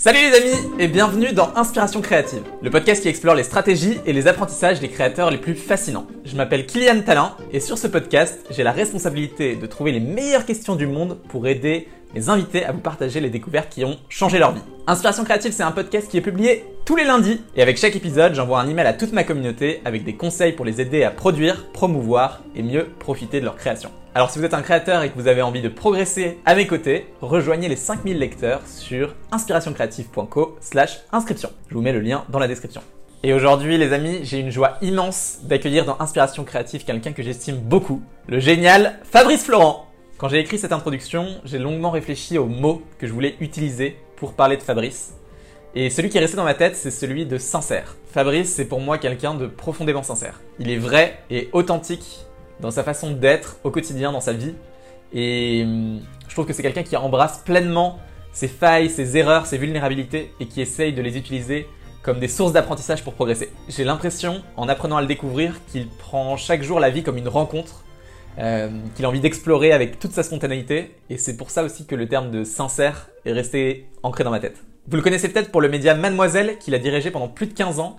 Salut les amis et bienvenue dans Inspiration créative, le podcast qui explore les stratégies et les apprentissages des créateurs les plus fascinants. Je m'appelle Kylian Talin et sur ce podcast, j'ai la responsabilité de trouver les meilleures questions du monde pour aider mes invités à vous partager les découvertes qui ont changé leur vie. Inspiration créative, c'est un podcast qui est publié tous les lundis et avec chaque épisode, j'envoie un email à toute ma communauté avec des conseils pour les aider à produire, promouvoir et mieux profiter de leur création. Alors si vous êtes un créateur et que vous avez envie de progresser à mes côtés, rejoignez les 5000 lecteurs sur inspirationcreative.co slash inscription. Je vous mets le lien dans la description. Et aujourd'hui les amis, j'ai une joie immense d'accueillir dans Inspiration Créative quelqu'un que j'estime beaucoup, le génial Fabrice Florent. Quand j'ai écrit cette introduction, j'ai longuement réfléchi aux mots que je voulais utiliser pour parler de Fabrice. Et celui qui est resté dans ma tête, c'est celui de sincère. Fabrice, c'est pour moi quelqu'un de profondément sincère. Il est vrai et authentique dans sa façon d'être au quotidien, dans sa vie. Et hum, je trouve que c'est quelqu'un qui embrasse pleinement ses failles, ses erreurs, ses vulnérabilités et qui essaye de les utiliser comme des sources d'apprentissage pour progresser. J'ai l'impression, en apprenant à le découvrir, qu'il prend chaque jour la vie comme une rencontre euh, qu'il a envie d'explorer avec toute sa spontanéité, et c'est pour ça aussi que le terme de sincère est resté ancré dans ma tête. Vous le connaissez peut-être pour le média Mademoiselle, qu'il a dirigé pendant plus de 15 ans,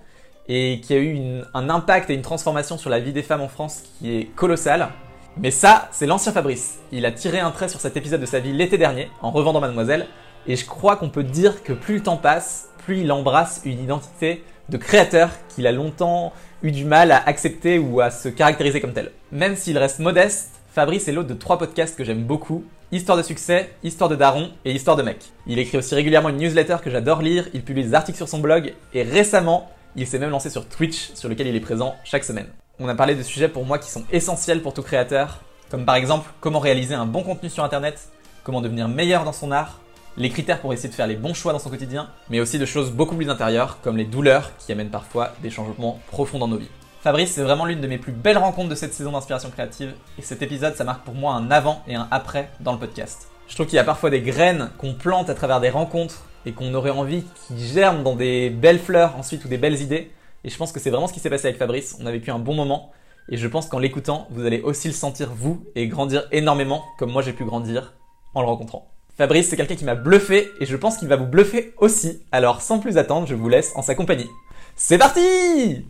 et qui a eu un impact et une transformation sur la vie des femmes en France qui est colossale. Mais ça, c'est l'ancien Fabrice. Il a tiré un trait sur cet épisode de sa vie l'été dernier, en revendant Mademoiselle, et je crois qu'on peut dire que plus le temps passe, plus il embrasse une identité de créateur qu'il a longtemps eu du mal à accepter ou à se caractériser comme tel. Même s'il reste modeste, Fabrice est l'hôte de trois podcasts que j'aime beaucoup, Histoire de succès, Histoire de daron et Histoire de mec. Il écrit aussi régulièrement une newsletter que j'adore lire, il publie des articles sur son blog et récemment, il s'est même lancé sur Twitch sur lequel il est présent chaque semaine. On a parlé de sujets pour moi qui sont essentiels pour tout créateur, comme par exemple comment réaliser un bon contenu sur internet, comment devenir meilleur dans son art, les critères pour essayer de faire les bons choix dans son quotidien, mais aussi de choses beaucoup plus intérieures, comme les douleurs qui amènent parfois des changements profonds dans nos vies. Fabrice, c'est vraiment l'une de mes plus belles rencontres de cette saison d'inspiration créative, et cet épisode, ça marque pour moi un avant et un après dans le podcast. Je trouve qu'il y a parfois des graines qu'on plante à travers des rencontres, et qu'on aurait envie qui germent dans des belles fleurs ensuite ou des belles idées, et je pense que c'est vraiment ce qui s'est passé avec Fabrice, on a vécu un bon moment, et je pense qu'en l'écoutant, vous allez aussi le sentir vous, et grandir énormément, comme moi j'ai pu grandir en le rencontrant. Fabrice, c'est quelqu'un qui m'a bluffé et je pense qu'il va vous bluffer aussi. Alors sans plus attendre, je vous laisse en sa compagnie. C'est parti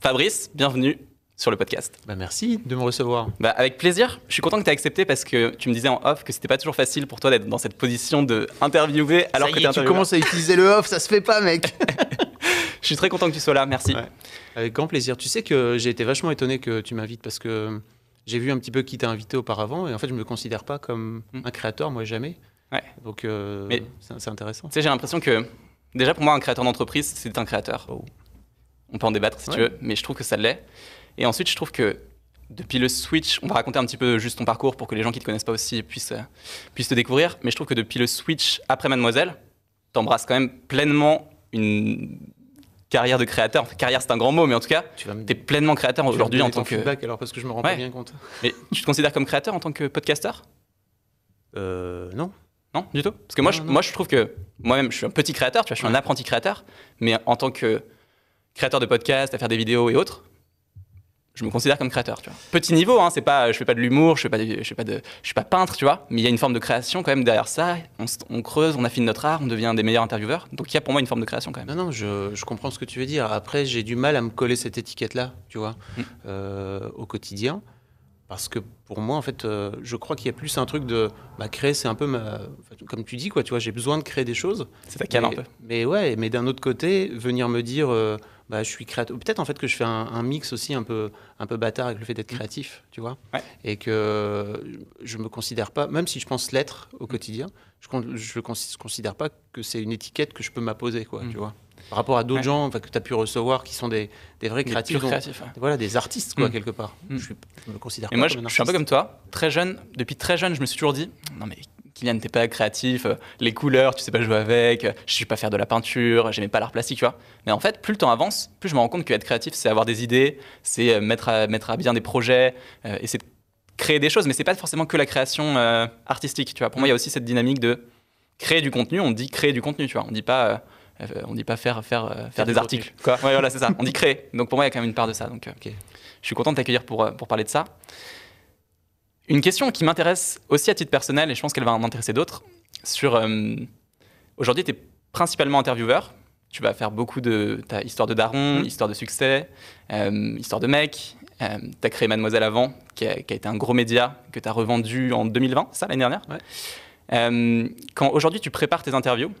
Fabrice, bienvenue sur le podcast. Bah merci de me recevoir. Bah avec plaisir. Je suis content que tu aies accepté parce que tu me disais en off que c'était pas toujours facile pour toi d'être dans cette position de interviewer alors que tu commences à utiliser le off, ça se fait pas mec. je suis très content que tu sois là, merci. Avec grand plaisir. Tu sais que j'ai été vachement étonné que tu m'invites parce que j'ai vu un petit peu qui t'a invité auparavant et en fait je me considère pas comme hmm. un créateur moi jamais. Ouais. Donc euh, c'est intéressant. Tu sais j'ai l'impression que déjà pour moi un créateur d'entreprise c'est un créateur. Oh. On peut en débattre si tu veux, mais je trouve que ça l'est. Et ensuite je trouve que depuis le switch, on va raconter un petit peu juste ton parcours pour que les gens qui te connaissent pas aussi puissent, euh, puissent te découvrir. Mais je trouve que depuis le switch après Mademoiselle, tu embrasses quand même pleinement une carrière de créateur. Enfin, carrière, c'est un grand mot, mais en tout cas, tu es pleinement créateur aujourd'hui en tant que. feedback alors parce que je me rends pas bien compte. Mais tu te considères comme créateur en tant que podcasteur? Euh, Non. Non, du tout? Parce que moi, je, moi, je trouve que moi-même, je suis un petit créateur. Tu vois, je suis un apprenti créateur, mais en tant que créateur de podcast, à faire des vidéos et autres, je me considère comme créateur. Tu vois. Petit niveau, hein, c'est pas, je fais pas de l'humour, je fais pas, je fais pas de, je suis pas peintre, tu vois. Mais il y a une forme de création quand même derrière ça. On, creuse, on affine notre art, on devient des meilleurs intervieweurs. Donc il y a pour moi une forme de création quand même. Non, non, je, je comprends ce que tu veux dire. Après, j'ai du mal à me coller cette étiquette-là, tu vois, mm. euh, au quotidien. Parce que pour moi, en fait, euh, je crois qu'il y a plus un truc de bah, créer, c'est un peu comme tu dis, quoi, tu vois, j'ai besoin de créer des choses. C'est ta canne un peu. Mais ouais, mais d'un autre côté, venir me dire, euh, bah, je suis créateur. Peut-être en fait que je fais un, mix aussi un peu, un peu bâtard avec le fait d'être mmh. créatif, tu vois. Et que je me considère pas, même si je pense l'être au mmh. quotidien, je ne considère pas que c'est une étiquette que je peux m'apposer, quoi, mmh. tu vois. Par rapport à d'autres gens que tu as pu recevoir qui sont des, des vrais créatifs. Voilà, des artistes, quoi, quelque part. Je, je, me considère Et moi, je, je suis un peu comme toi. Très jeune, depuis très jeune, je me suis toujours dit, non mais Kylian, t'es pas créatif, euh, les couleurs, tu sais pas jouer avec, euh, je sais pas faire de la peinture, j'aimais pas l'art plastique, tu vois. Mais en fait, plus le temps avance, plus je me rends compte qu'être créatif, c'est avoir des idées, c'est euh, mettre à, mettre à bien des projets, et c'est créer des choses, mais c'est pas forcément que la création artistique, tu vois. Pour moi, il y a aussi cette dynamique de créer du contenu, on dit créer du contenu, tu vois. On dit pas. on dit pas faire, faire, faire des articles. Quoi. Ouais, voilà, c'est ça. On dit créer. Donc pour moi, il y a quand même une part de ça. Donc, je suis content de t'accueillir pour, pour parler de ça. Une question qui m'intéresse aussi à titre personnel, et je pense qu'elle va en intéresser d'autres, sur... Euh, aujourd'hui, tu es principalement intervieweur, tu vas faire beaucoup de... ta histoire de daron, mmh. histoire de succès, euh, histoire de mec, euh, tu as créé Mademoiselle avant, qui a, été un gros média que tu as revendu en 2020, ça, l'année dernière? Quand aujourd'hui tu prépares tes interviews,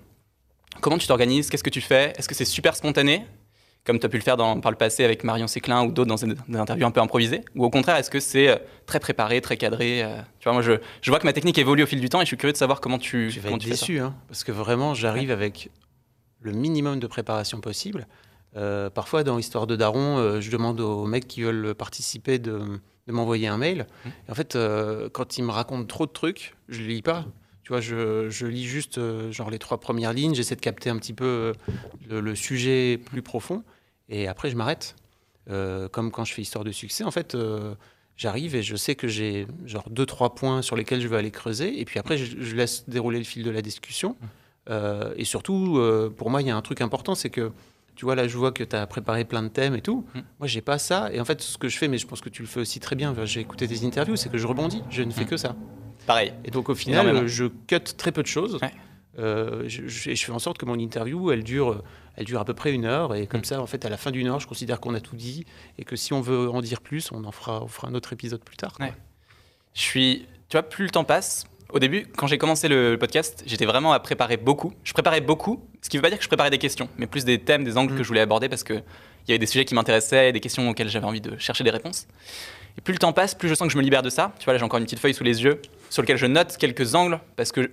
comment tu t'organises? Qu'est-ce que tu fais? Est-ce que c'est super spontané? Comme tu as pu le faire dans, par le passé avec Marion Séclin ou d'autres dans des, interviews un peu improvisées Ou au contraire, est-ce que c'est euh, très préparé, très cadré euh, Tu vois, moi, je, je, vois que ma technique évolue au fil du temps et je suis curieux de savoir comment tu. Je vais être déçu, hein, parce que vraiment, j'arrive avec le minimum de préparation possible. Euh, parfois, dans Histoire de Daron, je demande aux mecs qui veulent participer de, de m'envoyer un mail. Mmh. Et en fait, quand ils me racontent trop de trucs, je ne lis pas. Tu vois, je, je lis juste genre les trois premières lignes, j'essaie de capter un petit peu le, le, sujet plus profond. Et après, je m'arrête. Euh, comme quand je fais histoire de succès, en fait, euh, j'arrive et je sais que j'ai genre deux, trois points sur lesquels je vais aller creuser. Et puis après, je, laisse dérouler le fil de la discussion. Euh, et surtout, pour moi, il y a un truc important, c'est que tu vois, là, je vois que tu as préparé plein de thèmes et tout. Moi, mmh. Moi, j'ai pas ça. Et en fait, ce que je fais, mais je pense que tu le fais aussi très bien, j'ai écouté des interviews, c'est que je rebondis. Je ne fais mmh. que ça. Pareil. Et donc, au final, je cut très peu de choses. je, je, fais en sorte que mon interview, elle dure elle dure à peu près une heure. Et comme mm. ça, en fait, à la fin d'une heure, je considère qu'on a tout dit. Et que si on veut en dire plus, on en fera, on fera un autre épisode plus tard. Je suis. Tu vois, plus le temps passe, au début, quand j'ai commencé le podcast, j'étais vraiment à préparer beaucoup. Je préparais beaucoup, ce qui ne veut pas dire que je préparais des questions, mais plus des thèmes, des angles mm. que je voulais aborder parce qu'il y avait des sujets qui m'intéressaient, des questions auxquelles j'avais envie de chercher des réponses. Et plus le temps passe, plus je sens que je me libère de ça. Tu vois, là, j'ai encore une petite feuille sous les yeux sur laquelle je note quelques angles parce que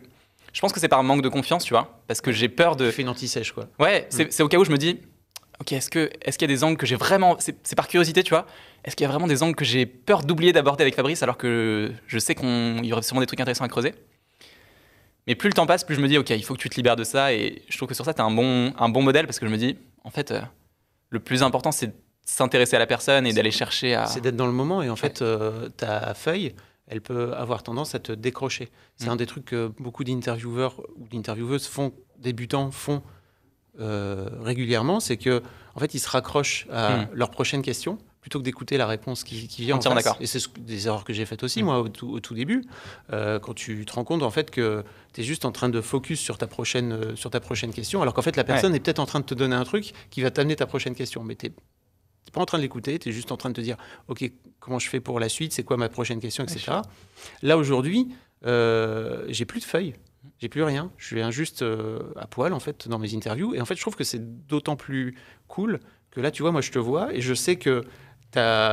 je pense que c'est par manque de confiance, tu vois, parce que j'ai peur de. Tu fais une anti-sèche, quoi. Ouais, mm. c'est au cas où je me dis, ok, est-ce que est-ce qu'il y a des angles que j'ai vraiment, c'est par curiosité, tu vois, est-ce qu'il y a vraiment des angles que j'ai peur d'oublier d'aborder avec Fabrice, alors que je sais qu'il y aurait sûrement des trucs intéressants à creuser? Mais plus le temps passe, plus je me dis, ok, il faut que tu te libères de ça, et je trouve que sur ça, tu es un bon, un bon modèle, parce que je me dis, en fait, euh, le plus important, c'est de s'intéresser à la personne et d'aller chercher à. C'est d'être dans le moment, et en fait, euh, ta feuille elle peut avoir tendance à te décrocher. C'est mm. un des trucs que beaucoup d'intervieweurs ou d'intervieweuses font, débutants font euh, régulièrement, c'est que en fait ils se raccrochent à mm. leur prochaine question plutôt que d'écouter la réponse qui, vient en face. Et c'est des erreurs que j'ai faites aussi, mm. moi, au tout, début, euh, quand tu te rends compte, en fait, que tu es juste en train de focus sur ta prochaine, euh, sur ta prochaine question, alors qu'en fait, la personne est peut-être en train de te donner un truc qui va t'amener ta prochaine question. Mais tu pas en train de l'écouter, tu es juste en train de te dire, OK, comment je fais pour la suite, c'est quoi ma prochaine question, etc. Là, aujourd'hui, euh, j'ai plus de feuilles, j'ai plus rien. Je viens juste euh, à poil, en fait, dans mes interviews. Et en fait, je trouve que c'est d'autant plus cool que là, tu vois, moi, je te vois et je sais que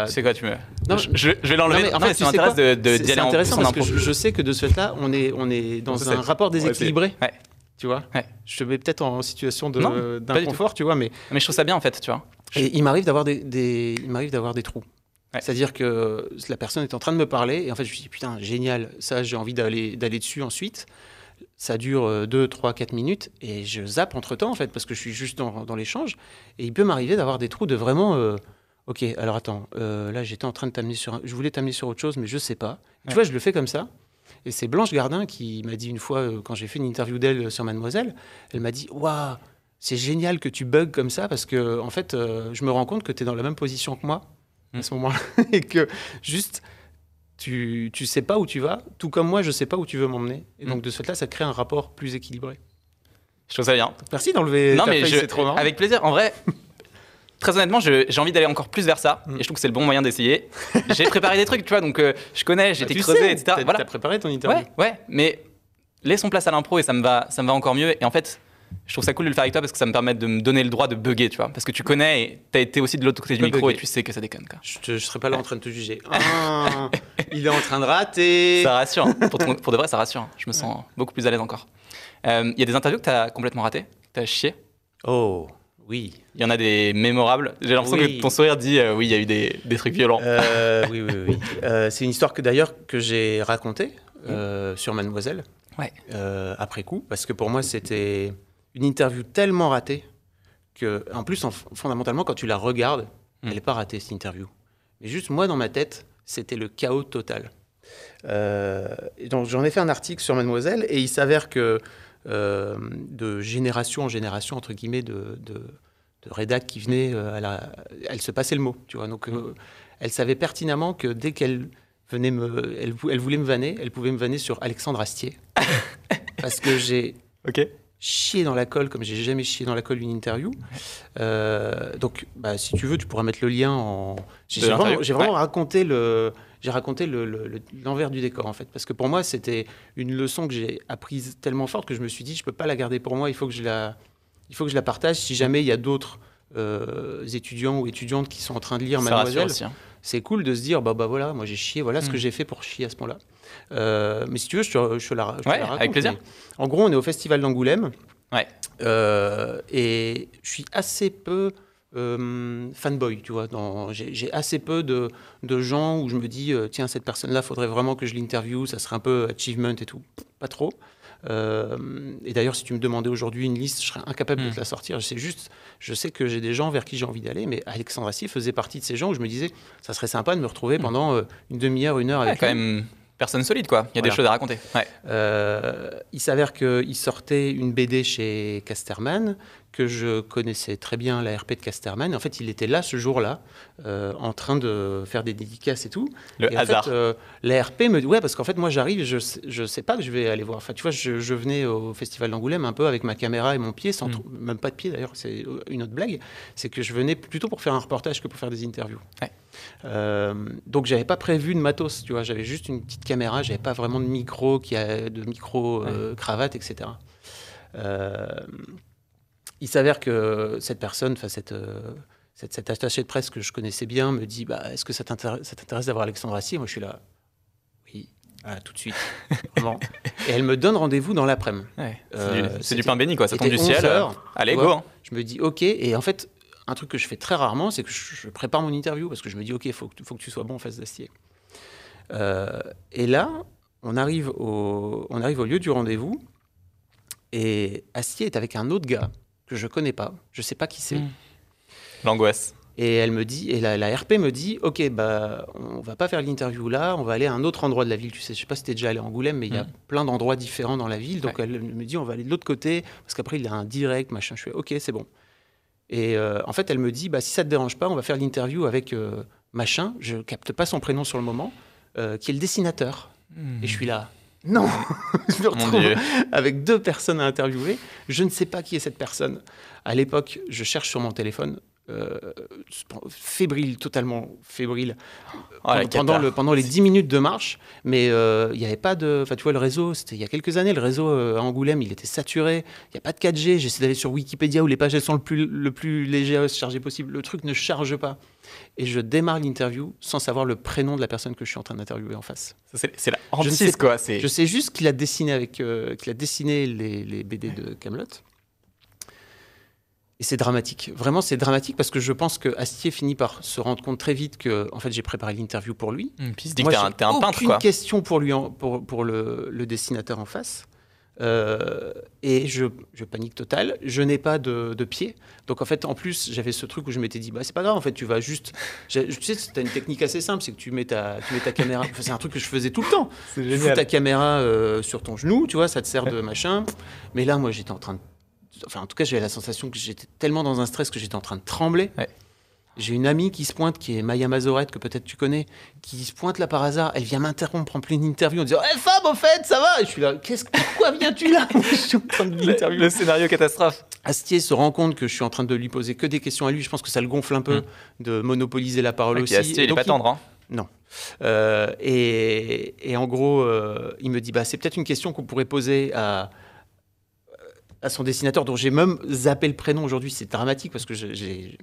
c'est quoi tu me non, je, vais l'enlever. En fait, c'est intéressant de, de, intéressant parce que je, sais que de ce fait-là, on est on est dans un rapport déséquilibré. Ouais, tu vois. Je te mets peut-être en situation d'inconfort, tu vois, mais. Mais je trouve ça bien en fait, tu vois. Et il m'arrive d'avoir des, il m'arrive d'avoir des trous. C'est-à-dire que la personne est en train de me parler et en fait je me dis putain génial, ça j'ai envie d'aller dessus ensuite. Ça dure 2, 3, 4 minutes et je zappe entre temps en fait parce que je suis juste dans, dans l'échange et il peut m'arriver d'avoir des trous de vraiment euh, ok alors attends euh, là j'étais en train de t'amener sur je voulais t'amener sur autre chose mais je sais pas. Tu vois je le fais comme ça et c'est Blanche Gardin qui m'a dit une fois euh, quand j'ai fait une interview d'elle sur Mademoiselle, elle m'a dit waouh c'est génial que tu bugs comme ça parce que, en fait, euh, je me rends compte que tu es dans la même position que moi à mm. ce moment-là et que juste tu, tu sais pas où tu vas, tout comme moi, je sais pas où tu veux m'emmener. Et donc, mm. de ce fait-là, ça crée un rapport plus équilibré. Je trouve ça bien. Merci d'enlever. Non, mais c'est trop marrant. Avec plaisir. En vrai, très honnêtement, j'ai envie d'aller encore plus vers ça. Mm. Et je trouve que c'est le bon moyen d'essayer. j'ai préparé des trucs, tu vois, donc euh, je connais, j'ai bah, été creusé, etc. Tu as, voilà. préparé ton interview. Ouais, ouais, mais laissons place à l'impro et ça me, va, ça me va encore mieux. Et en fait, je trouve ça cool de le faire avec toi parce que ça me permet de me donner le droit de bugger, tu vois. Parce que tu connais et t'as été aussi de l'autre côté du micro et tu sais que ça déconne. Quoi. Je, ne serais pas là en train de te juger. Ah, il est en train de rater. Ça rassure. Hein. Pour, de vrai, ça rassure. Hein. Je me sens beaucoup plus à l'aise encore. Il euh, y a des interviews que t'as complètement raté, que t'as chié. Oh. Oui. Il y en a des mémorables. J'ai l'impression que ton sourire dit euh, oui, il y a eu des, des trucs violents. Euh, oui, oui, oui. c'est une histoire que d'ailleurs que j'ai racontée sur Mademoiselle. Ouais. après coup, parce que pour moi c'était une interview tellement ratée que, en plus, fondamentalement, quand tu la regardes, hmm. elle n'est pas ratée, cette interview. Mais juste moi, dans ma tête, c'était le chaos total. Euh, donc j'en ai fait un article sur Mademoiselle et il s'avère que euh, de génération en génération, entre guillemets, de, de, de rédac qui venaient, euh, elle, se passait le mot. Tu vois, donc elle savait pertinemment que dès qu'elle venait me, elle, elle voulait me vanner, elle pouvait me vanner sur Alexandre Astier. parce que j'ai Ok. chié dans la colle comme j'ai jamais chié dans la colle d'une interview. Euh, donc, bah, si tu veux, tu pourras mettre le lien en. J'ai vraiment, Ouais. raconté le. J'ai raconté le- le- le- l'envers du décor en fait, parce que pour moi c'était une leçon que j'ai apprise tellement forte que je me suis dit je peux pas la garder pour moi, il faut que je la, il faut que je la partage. Si jamais il y a d'autres euh, étudiants ou étudiantes qui sont en train de lire Ça Mademoiselle, hein. c'est cool de se dire bah bah voilà moi j'ai chié voilà ce Mm. que j'ai fait pour chier à ce point-là Euh, mais si tu veux je te, je te la, je te Ouais, la raconte, avec plaisir. en gros on est au festival d'Angoulême Ouais. Euh, et je suis assez peu euh, fanboy tu vois dans- j'ai assez peu de, de gens où je me dis euh, tiens cette personne là faudrait vraiment que je l'interview ça serait un peu achievement et tout pas trop Euh, et d'ailleurs, si tu me demandais aujourd'hui une liste, je serais incapable de Mm. te la sortir. Je sais juste, je sais que j'ai des gens vers qui j'ai envie d'aller, mais Alexandre Assier faisait partie de ces gens où je me disais, ça serait sympa de me retrouver Mm. pendant une demi-heure, une heure Ouais, avec quand lui. même personne solide, quoi. Il y a des choses à raconter. Ouais. Euh, il s'avère qu'il sortait une BD chez Casterman, que je connaissais très bien la RP de Casterman. En fait, il était là ce jour-là, euh, en train de faire des dédicaces et tout. Le Et en hasard. fait, euh, la RP me dit, ouais, parce qu'en fait, moi, j'arrive, je, je sais pas que je vais aller voir. Enfin, tu vois, je, je venais au Festival d'Angoulême un peu avec ma caméra et mon pied, sans Mm. même pas de pied d'ailleurs, c'est une autre blague. C'est que je venais plutôt pour faire un reportage que pour faire des interviews. Ouais. Euh, donc, j'avais pas prévu de matos, tu vois, j'avais juste une petite caméra, j'avais pas vraiment de micro, qui a, de micro, euh, cravate, etc. Euh, il s'avère que cette personne, enfin, cette. euh, cette, cette attachée de presse que je connaissais bien me dit bah, Est-ce que ça t'intéresse d'avoir Alexandre Assier Moi, je suis là. Oui, ah, tout de suite. Vraiment. Et elle me donne rendez-vous dans l'après-midi. Ouais. Euh, du- c'est du, pain béni, quoi. Ça tombe du ciel. 11 heures. Allez, go. hein. Je me dis Ok. Et en fait, un truc que je fais très rarement, c'est que je, prépare mon interview parce que je me dis Ok, il faut, que- faut que tu sois bon en face d'Astier. Euh, et là, on arrive, au, on arrive au lieu du rendez-vous. Et Astier est avec un autre gars que je connais pas. Je sais pas qui c'est. Mm. L'angoisse. Et elle me dit, et la, la RP me dit, ok, bah, on va pas faire l'interview là, on va aller à un autre endroit de la ville. Tu sais, je sais pas si t'es déjà allé à Angoulême, mais il y a Mm. plein d'endroits différents dans la ville. Donc Ouais. elle me dit, on va aller de l'autre côté, parce qu'après il y a un direct, machin. Je fais, ok, c'est bon. Et euh, en fait, elle me dit, bah, si ça te dérange pas, on va faire l'interview avec euh, machin. Je capte pas son prénom sur le moment, euh, qui est le dessinateur. Et je suis là. Non, je me retrouve avec deux personnes à interviewer. Je ne sais pas qui est cette personne. À l'époque, je cherche sur mon téléphone, euh, fébrile, totalement fébrile, Oh, pendant, cata. le, pendant les 10 minutes de marche. Mais euh, il n'y avait pas de. Enfin, tu vois, le réseau, c'était il y a quelques années, le réseau euh, à Angoulême, il était saturé. Il n'y a pas de 4G. J'essaie d'aller sur Wikipédia où les pages elles sont le plus, le plus léger à se charger possible. Le truc ne charge pas. Et je démarre l'interview sans savoir le prénom de la personne que je suis en train d'interviewer en face. C'est la Je ne sais hantise, quoi. Je sais juste qu'il a dessiné avec, euh, qu'il a dessiné les, les BD de Camelot. Et c'est dramatique. Vraiment, c'est dramatique parce que je pense que Astier finit par se rendre compte très vite que, en fait, j'ai préparé l'interview pour lui. Hum, Puis il se dit Moi, que t'es un, peintre, aucune quoi. question pour lui, en- pour, pour le, le dessinateur en face. Euh, et je, je panique total. Je n'ai pas de, de pied. Donc en fait, en plus, j'avais ce truc où je m'étais dit, bah c'est pas grave. En fait, tu vas juste. Tu sais, t'as une technique assez simple, c'est que tu mets ta, tu mets ta caméra. Enfin, c'est un truc que je faisais tout le temps. Tu fous ta caméra euh, sur ton genou, tu vois, ça te sert de machin. Mais là, moi, j'étais en train de. Enfin, en tout cas, j'avais la sensation que j'étais tellement dans un stress que j'étais en train de trembler. Ouais. J'ai une amie qui se pointe, qui est Maya Mazorette, que peut-être tu connais, qui se pointe là par hasard. Elle vient m'interrompre en pleine interview en disant Hé Fab, au fait, ça va? Et je suis là, Qu'est-ce, pourquoi viens-tu là? Je suis en train de Le, l'interviewer. le scénario catastrophe. Astier se rend compte que je suis en train de lui poser que des questions à lui. Je pense que ça le gonfle un peu de monopoliser la parole Et aussi. Astier, il est donc, pas tendre, hein. non. Euh, et, et en gros, euh, il me dit bah, c'est peut-être une question qu'on pourrait poser à, à son dessinateur, dont j'ai même zappé le prénom aujourd'hui. C'est dramatique parce que j'ai- j'ai.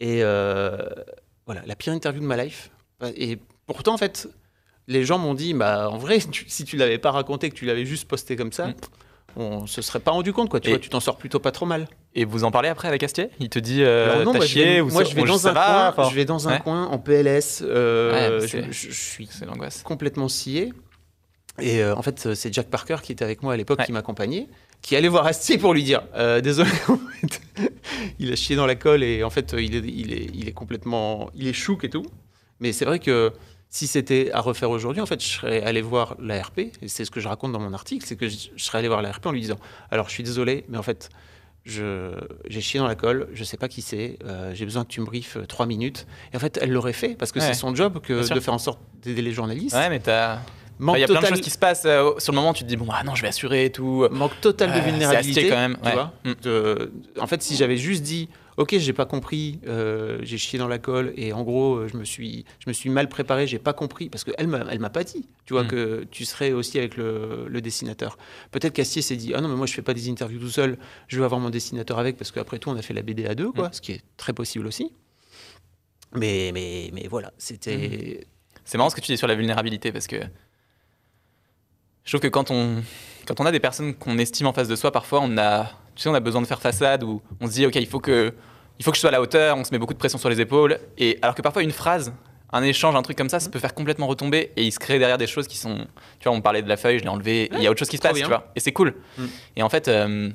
Et euh, voilà, la pire interview de ma life. Et pourtant, en fait, les gens m'ont dit bah, en vrai, tu- si tu l'avais pas raconté, que tu l'avais juste posté comme ça. Mm. On se serait pas rendu compte, quoi. Tu Et- vois, tu t'en sors plutôt pas trop mal. Et vous en parlez après avec Astier? Il te dit euh, non, t'as moi, je vais, ou moi, je vais dans un va, coin. enfin, Je vais dans un ouais. coin en PLS. euh, Ouais, je, c'est- je- je suis complètement scié. Et euh, en fait, c'est Jack Parker qui était avec moi à l'époque, Ouais. qui m'accompagnait, qui allait voir Astier pour lui dire euh, Désolé, en fait, il a chié dans la colle et en fait, il est, il est, il est complètement. Il est chouk et tout. Mais c'est vrai que si c'était à refaire aujourd'hui, en fait, je serais allé voir l'ARP, et c'est ce que je raconte dans mon article c'est que je, je serais allé voir l'ARP en lui disant Alors, je suis désolé, mais en fait, j'ai chié dans la colle, je sais pas qui c'est, euh, j'ai besoin que tu me briefes euh, trois minutes. Et en fait, elle l'aurait fait parce que c'est son job que de faire en sorte d'aider les journalistes. Ouais, mais t'as. Il y a plein de choses qui se passent. Euh, sur le moment, tu te dis, bon, ah non, je vais assurer et tout. Manque total de vulnérabilité. quand même. Tu vois mm. en fait, si j'avais juste dit, ok, j'ai pas compris, euh, j'ai chié dans la colle et en gros, je me suis, je me suis mal préparé, j'ai pas compris parce qu'elle elle m'a pas dit, tu vois, mm. que tu serais aussi avec le, dessinateur. Peut-être qu'Astier s'est dit, ah non, mais moi je fais pas des interviews tout seul, je veux avoir mon dessinateur avec parce qu'après tout, on a fait la BD à deux, quoi, mm. ce qui est très possible aussi. Mais, mais, mais voilà, c'était. C'est marrant ce que tu dis sur la vulnérabilité parce que je trouve que quand on, quand on a des personnes qu'on estime en face de soi, parfois on a, tu sais, on a besoin de faire façade ou on se dit, ok, il faut que, il faut que je sois à la hauteur, on se met beaucoup de pression sur les épaules. Et alors que parfois une phrase, un échange, un truc comme ça, ça peut faire complètement retomber et il se crée derrière des choses qui sont, tu vois, on parlait de la feuille, je l'ai enlevé, il y a autre chose qui se passe, tu vois, et c'est cool. Mm. Et en fait, euh,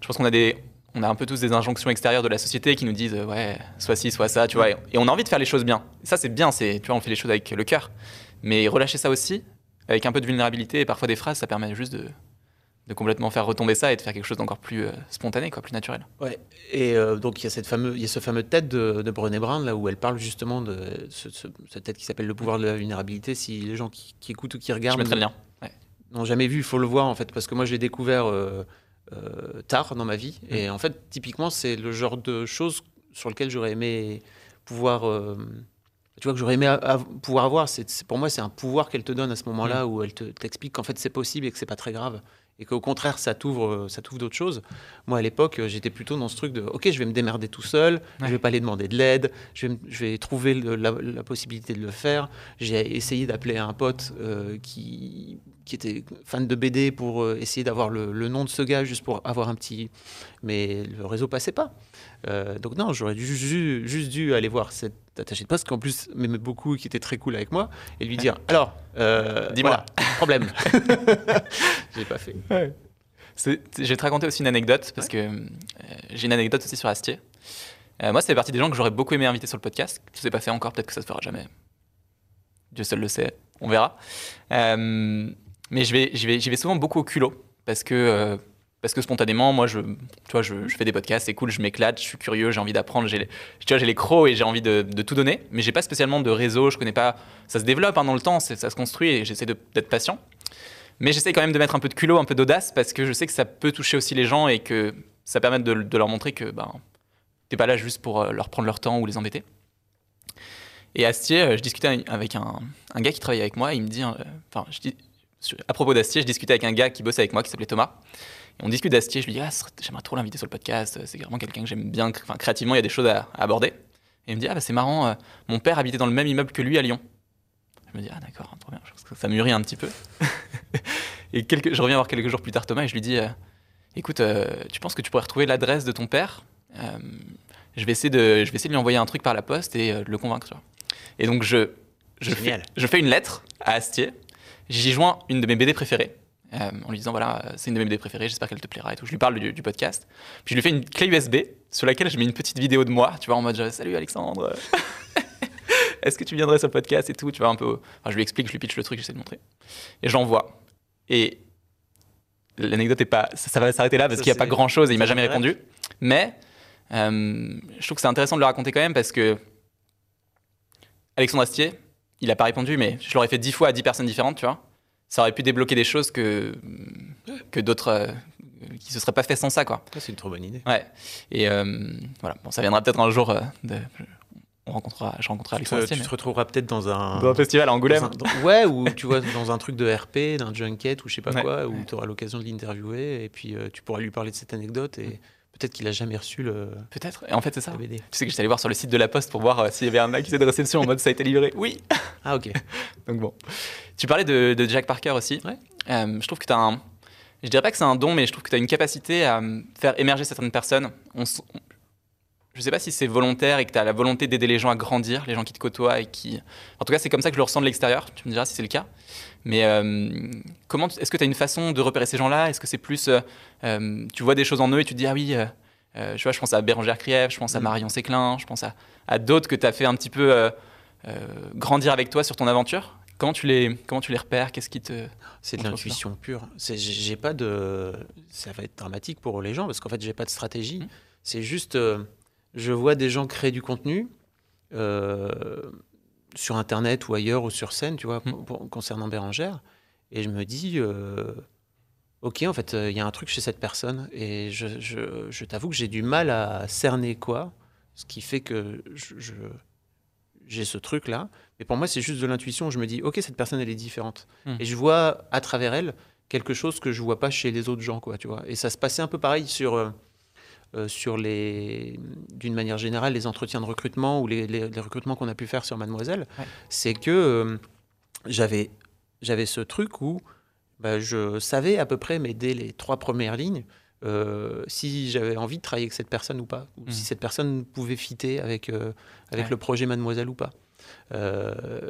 je pense qu'on a des, on a un peu tous des injonctions extérieures de la société qui nous disent ouais soit ci soit ça tu vois. Et on a envie de faire les choses bien. Ça c'est bien c'est tu vois on fait les choses avec le cœur. Mais relâcher ça aussi avec un peu de vulnérabilité et parfois des phrases, ça permet juste de, de complètement faire retomber ça et de faire quelque chose d'encore plus euh, spontané, quoi, plus naturel. Ouais. Et euh, donc il y a cette fameux, il y a ce fameux tête de, de Brené Brown là où elle parle justement de ce, cette tête qui s'appelle le pouvoir de la vulnérabilité. Si les gens qui, écoutent ou qui regardent, je mettrai le lien. N'ont jamais vu, il faut le voir en fait parce que moi j'ai découvert euh, tard dans ma vie mm. et en fait typiquement c'est le genre de choses sur lequel j'aurais aimé pouvoir tu vois, que j'aurais aimé pouvoir avoir. C'est, pour moi, c'est un pouvoir qu'elle te donne à ce moment-là mm. où elle te, t'explique qu'en fait c'est possible et que c'est pas très grave. Et qu'au contraire, ça t'ouvre, ça t'ouvre d'autres choses. Moi, à l'époque, j'étais plutôt dans ce truc de OK, je vais me démerder tout seul, je vais pas aller demander de l'aide, je vais, je vais trouver la, possibilité de le faire. J'ai essayé d'appeler un pote euh, qui, qui était fan de BD pour euh, essayer d'avoir le, le, nom de ce gars, juste pour avoir un petit. Mais le réseau passait pas. Euh, donc non, j'aurais juste, juste, dû aller voir cette attachée de poste, qui en plus m'aimait beaucoup, qui était très cool avec moi, et lui dire, alors, euh, dis-moi, problème. je l'ai pas fait. Je vais te raconter aussi une anecdote, parce que euh, j'ai une anecdote aussi sur Astier. moi, c'est partie des gens que j'aurais beaucoup aimé inviter sur le podcast. Ça s'est pas fait encore, peut-être que ça se fera jamais. Dieu seul le sait, on verra. mais je vais, je vais, j'y vais souvent beaucoup au culot, parce que parce que spontanément, moi, je, tu vois, je, fais des podcasts, c'est cool, je m'éclate, je suis curieux, j'ai envie d'apprendre, j'ai, les crocs et j'ai envie de, tout donner, mais j'ai pas spécialement de réseau, je connais pas, ça se développe hein, dans le temps, ça se construit et j'essaie d'être patient. Mais j'essaie quand même de mettre un peu de culot, un peu d'audace, parce que je sais que ça peut toucher aussi les gens et que ça permet de, leur montrer que ben, t'es pas là juste pour euh, leur prendre leur temps ou les embêter. Et Astier, euh, je discutais avec un, gars qui travaille avec moi, il me dit, euh, enfin, à propos d'Astier, je discutais avec un gars qui bosse avec moi, qui s'appelait Thomas, on discute d'Astier, je lui dis ah, j'aimerais trop l'inviter sur le podcast, c'est vraiment quelqu'un que j'aime bien, enfin, créativement il y a des choses à, aborder. Et il me dit ah bah, c'est marrant, euh, mon père habitait dans le même immeuble que lui à Lyon. Je me dis ah d'accord, trop bien, ça mûrit un petit peu. et quelques, je reviens voir quelques jours plus tard Thomas et je lui dis euh, écoute, euh, tu penses que tu pourrais retrouver l'adresse de ton père? Je vais, essayer de, je vais essayer de lui envoyer un truc par la poste et de le convaincre. Et donc je, je fais, je fais une lettre à Astier, j'y joins une de mes BD préférées euh, en lui disant voilà, c'est une de mes BD préférées, j'espère qu'elle te plaira et tout. Je lui parle du, podcast. Puis je lui fais une clé USB sur laquelle je mets une petite vidéo de moi, tu vois, en mode salut Alexandre. Est-ce que tu viendrais sur le podcast et tout Tu vois un peu. Enfin, je lui explique, je lui pitch le truc, j'essaie de montrer. Et j'envoie. Et l'anecdote est pas. Ça, va s'arrêter là parce qu'il n'y a pas grand chose et il m'a jamais répondu. Mais euh, je trouve que c'est intéressant de le raconter quand même parce que Alexandre Astier, il n'a pas répondu, mais je l'aurais fait dix fois à dix personnes différentes, tu vois ça aurait pu débloquer des choses que, que d'autres euh, qui se seraient pas fait sans ça quoi. C'est une trop bonne idée. Ouais. Et euh, voilà, bon, ça viendra peut-être un jour. Euh, de, on rencontrera, je rencontrerai Alexandre. Tu, tu te retrouveras peut-être dans un, dans un festival à Angoulême. ouais, ou tu vois dans un truc de RP, d'un junket ou je sais pas quoi, où tu auras l'occasion de l'interviewer et puis tu pourras lui parler de cette anecdote et. Peut-être qu'il a jamais reçu le. Peut-être. Et en fait, c'est ça. Tu sais que j'étais allé voir sur le site de la Poste pour voir s'il y avait un accusé de réception en mode ça a été livré. Oui. Ah ok. Donc bon. Tu parlais de, Jack Parker aussi. Euh, je trouve que tu as un. Je dirais pas que c'est un don, mais je trouve que tu as une capacité à euh, faire émerger certaines personnes. On, je sais pas si c'est volontaire et que tu as la volonté d'aider les gens à grandir, les gens qui te côtoient et qui. En tout cas, c'est comme ça que je le ressens de l'extérieur. Tu me diras si c'est le cas. Mais euh, comment est-ce que tu as une façon de repérer ces gens-là? Est-ce que c'est plus. tu vois des choses en eux et tu te dis, ah oui, je vois, je pense à Bérangère Krief, je pense à mm. Marion Séclin, je pense à, à d'autres que tu as fait un petit peu grandir avec toi sur ton aventure? Comment tu les, comment tu les repères? Qu'est-ce qui te. C'est de l'intuition pure. J'ai pas de. Ça va être dramatique pour les gens parce qu'en fait, j'ai pas de stratégie. Mmh. C'est juste. Euh, je vois des gens créer du contenu euh, sur Internet ou ailleurs ou sur scène, tu vois, mmh. concernant Bérangère. Et je me dis. Euh, ok, en fait, il y a un truc chez cette personne. Et je, je, je t'avoue que j'ai du mal à cerner quoi. Ce qui fait que je j'ai ce truc-là. Mais pour moi, c'est juste de l'intuition. Je me dis, ok, cette personne, elle est différente. Hmm. Et je vois à travers elle quelque chose que je vois pas chez les autres gens, quoi, tu vois. Et ça se passait un peu pareil sur, euh, euh, sur les, d'une manière générale, les entretiens de recrutement ou les, les, recrutements qu'on a pu faire sur Mademoiselle. C'est que euh, j'avais, j'avais ce truc où bah, je savais à peu près, mais dès les trois premières lignes, si j'avais envie de travailler avec cette personne ou pas, ou si hmm. cette personne pouvait fitter avec, avec le projet Mademoiselle ou pas. Euh,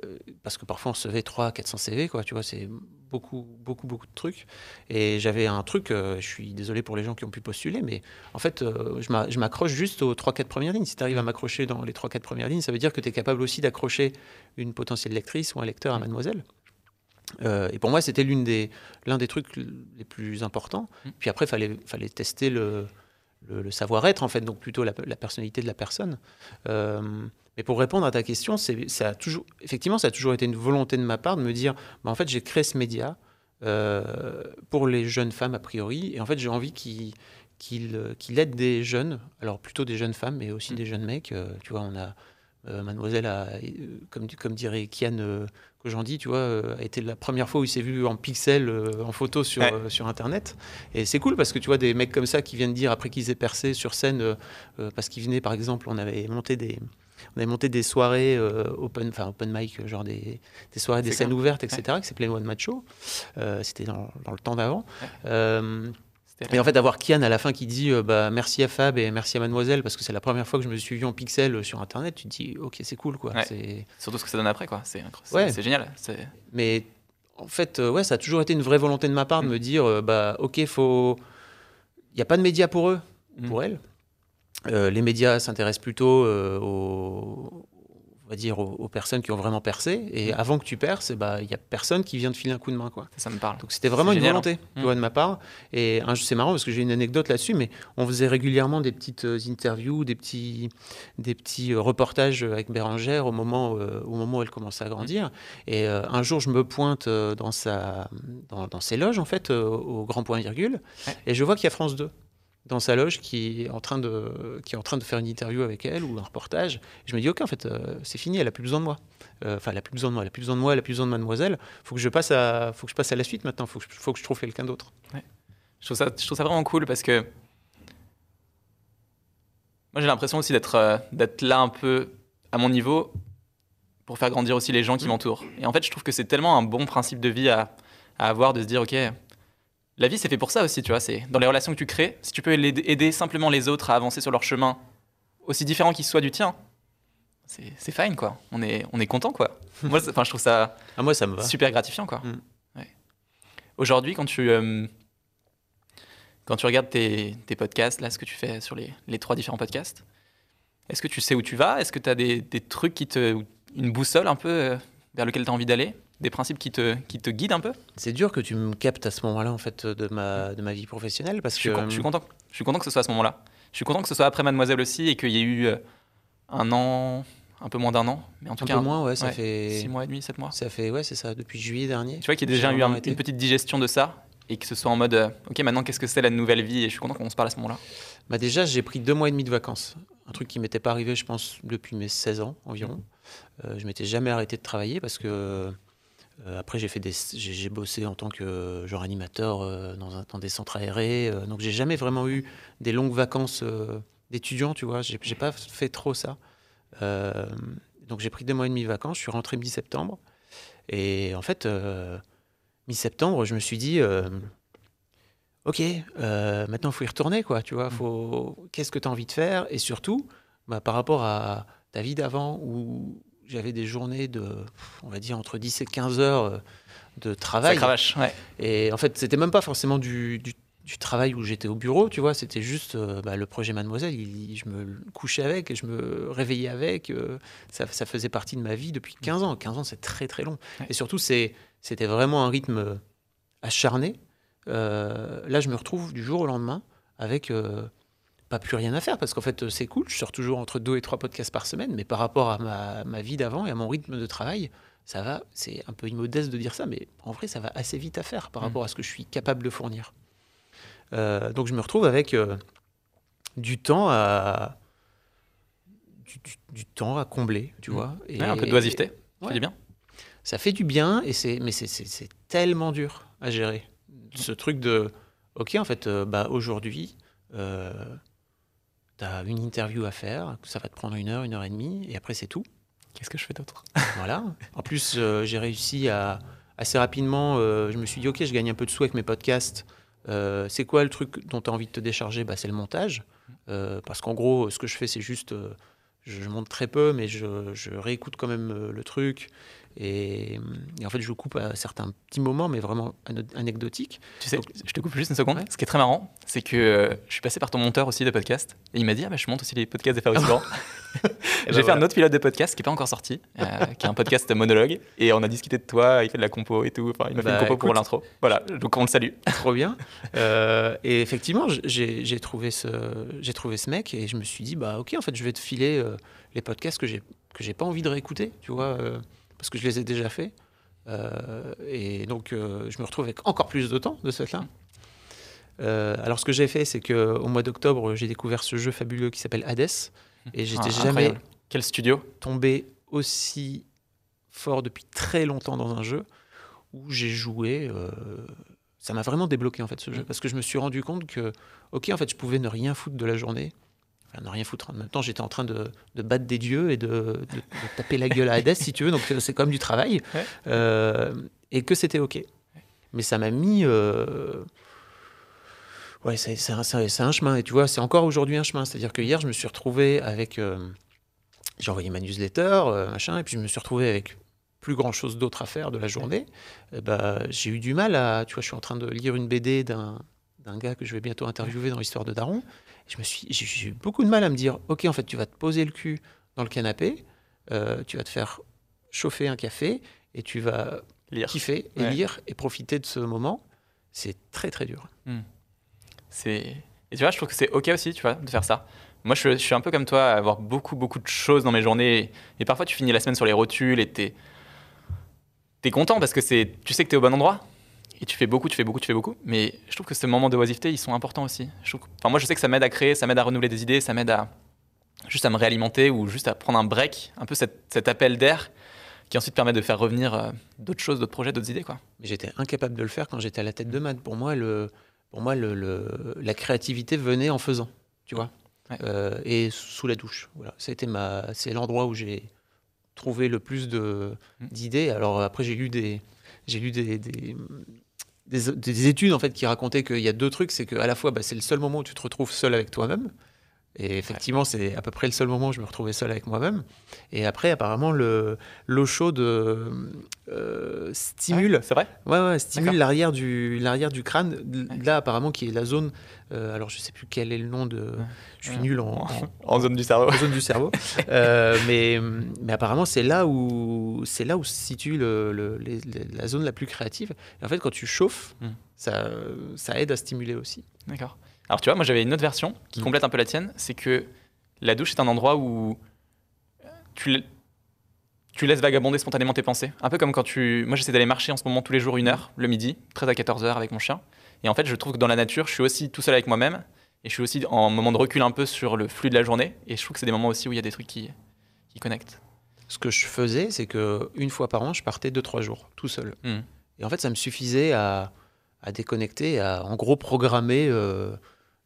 parce que parfois on recevait 3 400 CV quoi tu vois c'est beaucoup beaucoup beaucoup de trucs. Et j'avais un truc euh, je suis désolé pour les gens qui ont pu postuler mais en fait euh, je m'accroche juste aux 3 4 premières lignes. Si tu arrives à m'accrocher dans les 3 4 premières lignes ça veut dire que tu es capable aussi d'accrocher une potentielle lectrice ou un lecteur à mademoiselle. Et pour moi c'était l'une des l'un des trucs les plus importants. Mmh. puis après fallait fallait tester le le, savoir-être, en fait, donc plutôt la, personnalité de la personne. Euh, mais pour répondre à ta question, ça a toujours, effectivement, ça a toujours été une volonté de ma part de me dire, bah, en fait, j'ai créé ce média euh, pour les jeunes femmes, a priori, et en fait, j'ai envie qu'il qu'il aide des jeunes, alors plutôt des jeunes femmes, mais aussi mmh. des jeunes mecs. Euh, tu vois, on a Mademoiselle, a, comme, comme dirait Kian dis, tu vois, euh, a été la première fois où il s'est vu en pixel euh, en photo sur, euh, sur Internet. Et c'est cool parce que tu vois des mecs comme ça qui viennent dire après qu'ils aient percé sur scène, parce qu'ils venaient par exemple, on avait monté des, on avait monté des soirées open, enfin open mic, genre des, des soirées, des scènes ouvertes, etc., qui s'appelait One Macho. C'était dans, dans, le temps d'avant. Mais en fait, d'avoir Kian à la fin qui dit euh, bah, merci à Fab et merci à Mademoiselle, parce que c'est la première fois que je me suis vu en pixel euh, sur Internet, tu te dis ok, c'est cool. quoi. C'est Surtout ce que ça donne après, quoi. C'est génial. Mais en fait, euh, ouais, ça a toujours été une vraie volonté de ma part de mm. me dire bah, ok, faut. Il n'y a pas de médias pour eux, mm. pour elles. Les médias s'intéressent plutôt aux, on va dire, aux, personnes qui ont vraiment percé. Et mm. avant que tu perces, bah, il n'y a personne qui vient te filer un coup de main. Quoi. Ça, me parle. Donc c'était vraiment une volonté mm. de ma part. Et c'est marrant parce que j'ai une anecdote là-dessus, mais on faisait régulièrement des petites euh, interviews, des petits, des petits euh, reportages avec Bérangère au moment, euh, au moment où elle commençait à grandir. Et un jour, je me pointe dans, sa, dans, ses loges, en fait, au grand point virgule, et je vois qu'il y a France 2 dans sa loge qui est en train de qui est en train de faire une interview avec elle ou un reportage. je me dis ok en fait euh, c'est fini, elle a plus besoin de moi. Euh, enfin elle a plus besoin de moi, elle a plus besoin de moi, elle a plus besoin de Mademoiselle. Faut que je passe à faut que je passe à la suite maintenant. Faut que faut que je trouve quelqu'un d'autre. Je trouve ça je trouve ça vraiment cool parce que moi j'ai l'impression aussi d'être euh, d'être là un peu à mon niveau pour faire grandir aussi les gens qui mmh. m'entourent. Et en fait je trouve que c'est tellement un bon principe de vie à, à avoir de se dire ok la vie, c'est fait pour ça aussi, tu vois. C'est dans les relations que tu crées. Si tu peux aider simplement les autres à avancer sur leur chemin, aussi différent qu'il soit du tien, c'est fine, quoi. On est, on est content, quoi. moi, je trouve ça, ah, moi, ça me va. super gratifiant, quoi. Mm. Aujourd'hui, quand tu, euh, quand tu regardes tes, podcasts, là, ce que tu fais sur les, trois différents podcasts, est-ce que tu sais où tu vas? Est-ce que tu as des, trucs qui te. une boussole un peu euh, vers lequel tu as envie d'aller? Des principes qui te, qui te guident un peu C'est dur que tu me captes à ce moment-là en fait de ma, de ma vie professionnelle parce je que je suis content. Je suis content que ce soit à ce moment-là. Je suis content que ce soit après Mademoiselle aussi et qu'il y ait eu euh, un an, un peu moins d'un an, mais en tout un cas peu moins, ouais, ça fait six mois et demi, sept mois. Ça fait ouais, c'est ça, depuis juillet dernier. Tu vois qu'il y a déjà eu une petite digestion de ça et que ce soit en mode euh, ok maintenant qu'est-ce que c'est la nouvelle vie? Et je suis content qu'on se parle à ce moment-là. Bah déjà j'ai pris deux mois et demi de vacances, un truc qui m'était pas arrivé je pense depuis mes 16 ans environ. Mmh. Euh, je m'étais jamais arrêté de travailler parce que euh, après, j'ai fait des, j'ai bossé en tant que genre animateur euh, dans, un, dans, des centres aérés. Euh, donc, j'ai jamais vraiment eu des longues vacances d'étudiant, tu vois. J'ai, j'ai pas fait trop ça. donc, j'ai pris deux mois et demi de vacances. Je suis rentré mi-septembre. Et en fait, mi-septembre, je me suis dit, ok, maintenant, il faut y retourner, quoi. Tu vois, faut, qu'est-ce que tu as envie de faire? Et surtout, bah, par rapport à ta vie d'avant, où j'avais des journées de, on va dire, entre 10 et 15 heures euh, de travail. Ça cravache, ouais. Et en fait, c'était même pas forcément du, du travail où j'étais au bureau, tu vois, c'était juste euh, bah, le projet Mademoiselle, je me couchais avec, et je me réveillais avec, euh, ça, faisait partie de ma vie depuis 15 ans. 15 ans, c'est très très long. Et surtout, c'était vraiment un rythme acharné. Euh, là, je me retrouve du jour au lendemain avec pas plus rien à faire, parce qu'en fait, c'est cool, je sors toujours entre deux et trois podcasts par semaine, mais par rapport à ma, ma vie d'avant et à mon rythme de travail, ça va, c'est un peu immodeste de dire ça, mais en vrai, ça va assez vite à faire par mmh. rapport à ce que je suis capable de fournir. Euh, donc je me retrouve avec euh, du temps à du, temps à combler, tu mmh. vois. Et, un peu d'oisiveté, ça fait du bien. Ça fait du bien, et c'est mais c'est tellement dur à gérer. Ce truc de, ok, en fait, euh, bah, aujourd'hui, euh, tu as une interview à faire, ça va te prendre une heure, une heure et demie, et après c'est tout. Qu'est-ce que je fais d'autre? Voilà. En plus, j'ai réussi à assez rapidement, je me suis dit, ok, je gagne un peu de sous avec mes podcasts. Euh, c'est quoi le truc dont tu as envie de te décharger? Bah, C'est le montage. Euh, parce qu'en gros, ce que je fais, c'est juste. Euh, je, monte très peu, mais je, je réécoute quand même le truc. Et, en fait, je coupe à certains petits moments, mais vraiment anecdotiques. Tu sais, je te coupe juste une seconde. Ce qui est très marrant, c'est que euh, je suis passé par ton monteur aussi de podcast. Et il m'a dit ah, bah, Je monte aussi les podcasts des Fabrice J'ai ben fait un autre pilote de podcast qui n'est pas encore sorti, euh, qui est un podcast monologue. Et on a discuté de toi, il fait de la compo et tout. Enfin, il m'a fait une bah, compo pour l'intro. Voilà, donc on le salue. Trop bien. Euh, et effectivement, j'ai trouvé, ce, trouvé ce mec et je me suis dit Bah, ok, en fait, je vais te filer les podcasts que j'ai pas envie de réécouter. Tu vois parce que je les ai déjà faits. Euh, et donc, euh, je me retrouve avec encore plus de temps de ce fait-là. Euh, alors, ce que j'ai fait, c'est qu'au mois d'octobre, j'ai découvert ce jeu fabuleux qui s'appelle Hades. Et j'étais ah, jamais Quel studio? tombé aussi fort depuis très longtemps dans un jeu où j'ai joué. ça m'a vraiment débloqué en fait ce jeu mm. parce que je me suis rendu compte que, ok, en fait, je pouvais ne rien foutre de la journée ne rien foutre. En même temps, j'étais en train de, battre des dieux et de, taper la gueule à Hades, si tu veux. Donc, c'est comme du travail. Euh, et que c'était OK. Mais ça m'a mis. Euh, ouais, c'est un, chemin. Et tu vois, c'est encore aujourd'hui un chemin. C'est-à-dire que hier, je me suis retrouvé avec. Euh, j'ai envoyé ma newsletter, machin, et puis je me suis retrouvé avec plus grand chose d'autre à faire de la journée. bah, j'ai eu du mal à. Tu vois, je suis en train de lire une BD d'un d'un gars que je vais bientôt interviewer dans l'histoire de Daron. Je me suis, j'ai eu beaucoup de mal à me dire, ok, en fait, tu vas te poser le cul dans le canapé, euh, tu vas te faire chauffer un café et tu vas lire. kiffer et lire et profiter de ce moment. C'est très très dur. Hmm. C'est et tu vois, je trouve que c'est ok aussi, tu vois, de faire ça. Moi, je, suis un peu comme toi, à avoir beaucoup beaucoup de choses dans mes journées. Et parfois, tu finis la semaine sur les rotules et t'es es content parce que c'est, tu sais que tu es au bon endroit et tu fais beaucoup, tu fais beaucoup, tu fais beaucoup. Mais je trouve que ces moments de oisiveté, ils sont importants aussi. enfin, moi, je sais que ça m'aide à créer, ça m'aide à renouveler des idées, ça m'aide à juste à me réalimenter ou juste à prendre un break, un peu cet, appel d'air qui ensuite permet de faire revenir euh, d'autres choses, d'autres projets, d'autres idées. Quoi. J'étais incapable de le faire quand j'étais à la tête de maths. Pour moi, le, pour moi le, la créativité venait en faisant, tu vois, euh, et sous la douche. Voilà. ma, c'est l'endroit où j'ai trouvé le plus de, mm. d'idées. Alors après, j'ai lu des, j'ai lu des, des, études en fait qui racontaient qu'il y a deux trucs, c'est qu'à la fois bah, c'est le seul moment où tu te retrouves seul avec toi-même. Et effectivement, c'est à peu près le seul moment où je me retrouvais seul avec moi-même. Et après, apparemment, le l'eau chaude euh, stimule. c'est vrai? Ouais, ouais, stimule l'arrière du l'arrière du crâne. Là, apparemment, qui est la zone. Euh, alors, je sais plus quel est le nom de. Je suis nul en, en, zone du cerveau. En zone du cerveau. Euh, mais mais apparemment, c'est là où c'est là où se situe le, la zone la plus créative. Et en fait, quand tu chauffes, hmm. ça ça aide à stimuler aussi. D'accord. Alors tu vois, moi j'avais une autre version qui mm. complète un peu la tienne, c'est que la douche est un endroit où tu, tu laisses vagabonder spontanément tes pensées. Un peu comme quand tu... Moi j'essaie d'aller marcher en ce moment tous les jours une heure, le midi, 13 à 14 heures avec mon chien. Et en fait je trouve que dans la nature, je suis aussi tout seul avec moi-même. Et je suis aussi en moment de recul un peu sur le flux de la journée. Et je trouve que c'est des moments aussi où il y a des trucs qui, qui connectent. Ce que je faisais, c'est que une fois par an, je partais 2-3 jours, tout seul. Mm. Et en fait, ça me suffisait à, à déconnecter, à en gros programmer... Euh,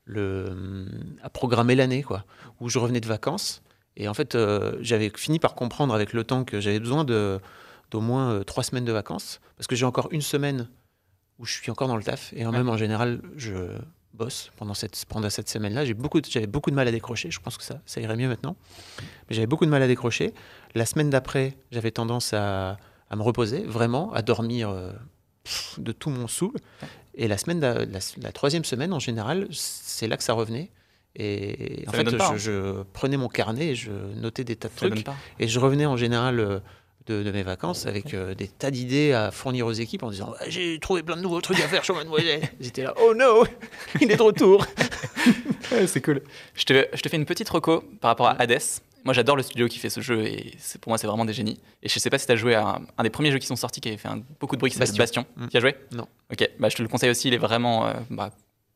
le, à programmer l'année, quoi. Où je revenais de vacances. Et en fait, euh, j'avais fini par comprendre avec le temps que j'avais besoin de, d'au moins euh, trois semaines de vacances. Parce que j'ai encore une semaine où je suis encore dans le taf. Et en même, en général, je bosse pendant cette, pendant cette semaine-là. J'ai beaucoup, j'avais beaucoup de mal à décrocher. Je pense que ça, ça irait mieux maintenant. Mais j'avais beaucoup de mal à décrocher. La semaine d'après, j'avais tendance à, à, me reposer, vraiment, à dormir euh, de tout mon souffle. Et la, semaine, la, troisième semaine, en général, c'est là que ça revenait. Et en fait, hein. je, prenais mon carnet et je notais des tas de trucs. Et je revenais en général euh, de, mes vacances avec euh, des tas d'idées à fournir aux équipes en disant J'ai trouvé plein de nouveaux trucs à faire sur Mademoiselle. J'étais là Oh no, il est de retour. c'est cool. Je te, je te fais une petite reco par rapport à Hades. Moi, j'adore le studio qui fait ce jeu et pour moi, c'est vraiment des génies. Et je sais pas si tu as joué à un, des premiers jeux qui sont sortis qui avait fait beaucoup de bruit, qui s'appelle Bastion. Bastion. Mm. Tu as joué? Non. Ok, bah, je te le conseille aussi. Il est vraiment euh, bah,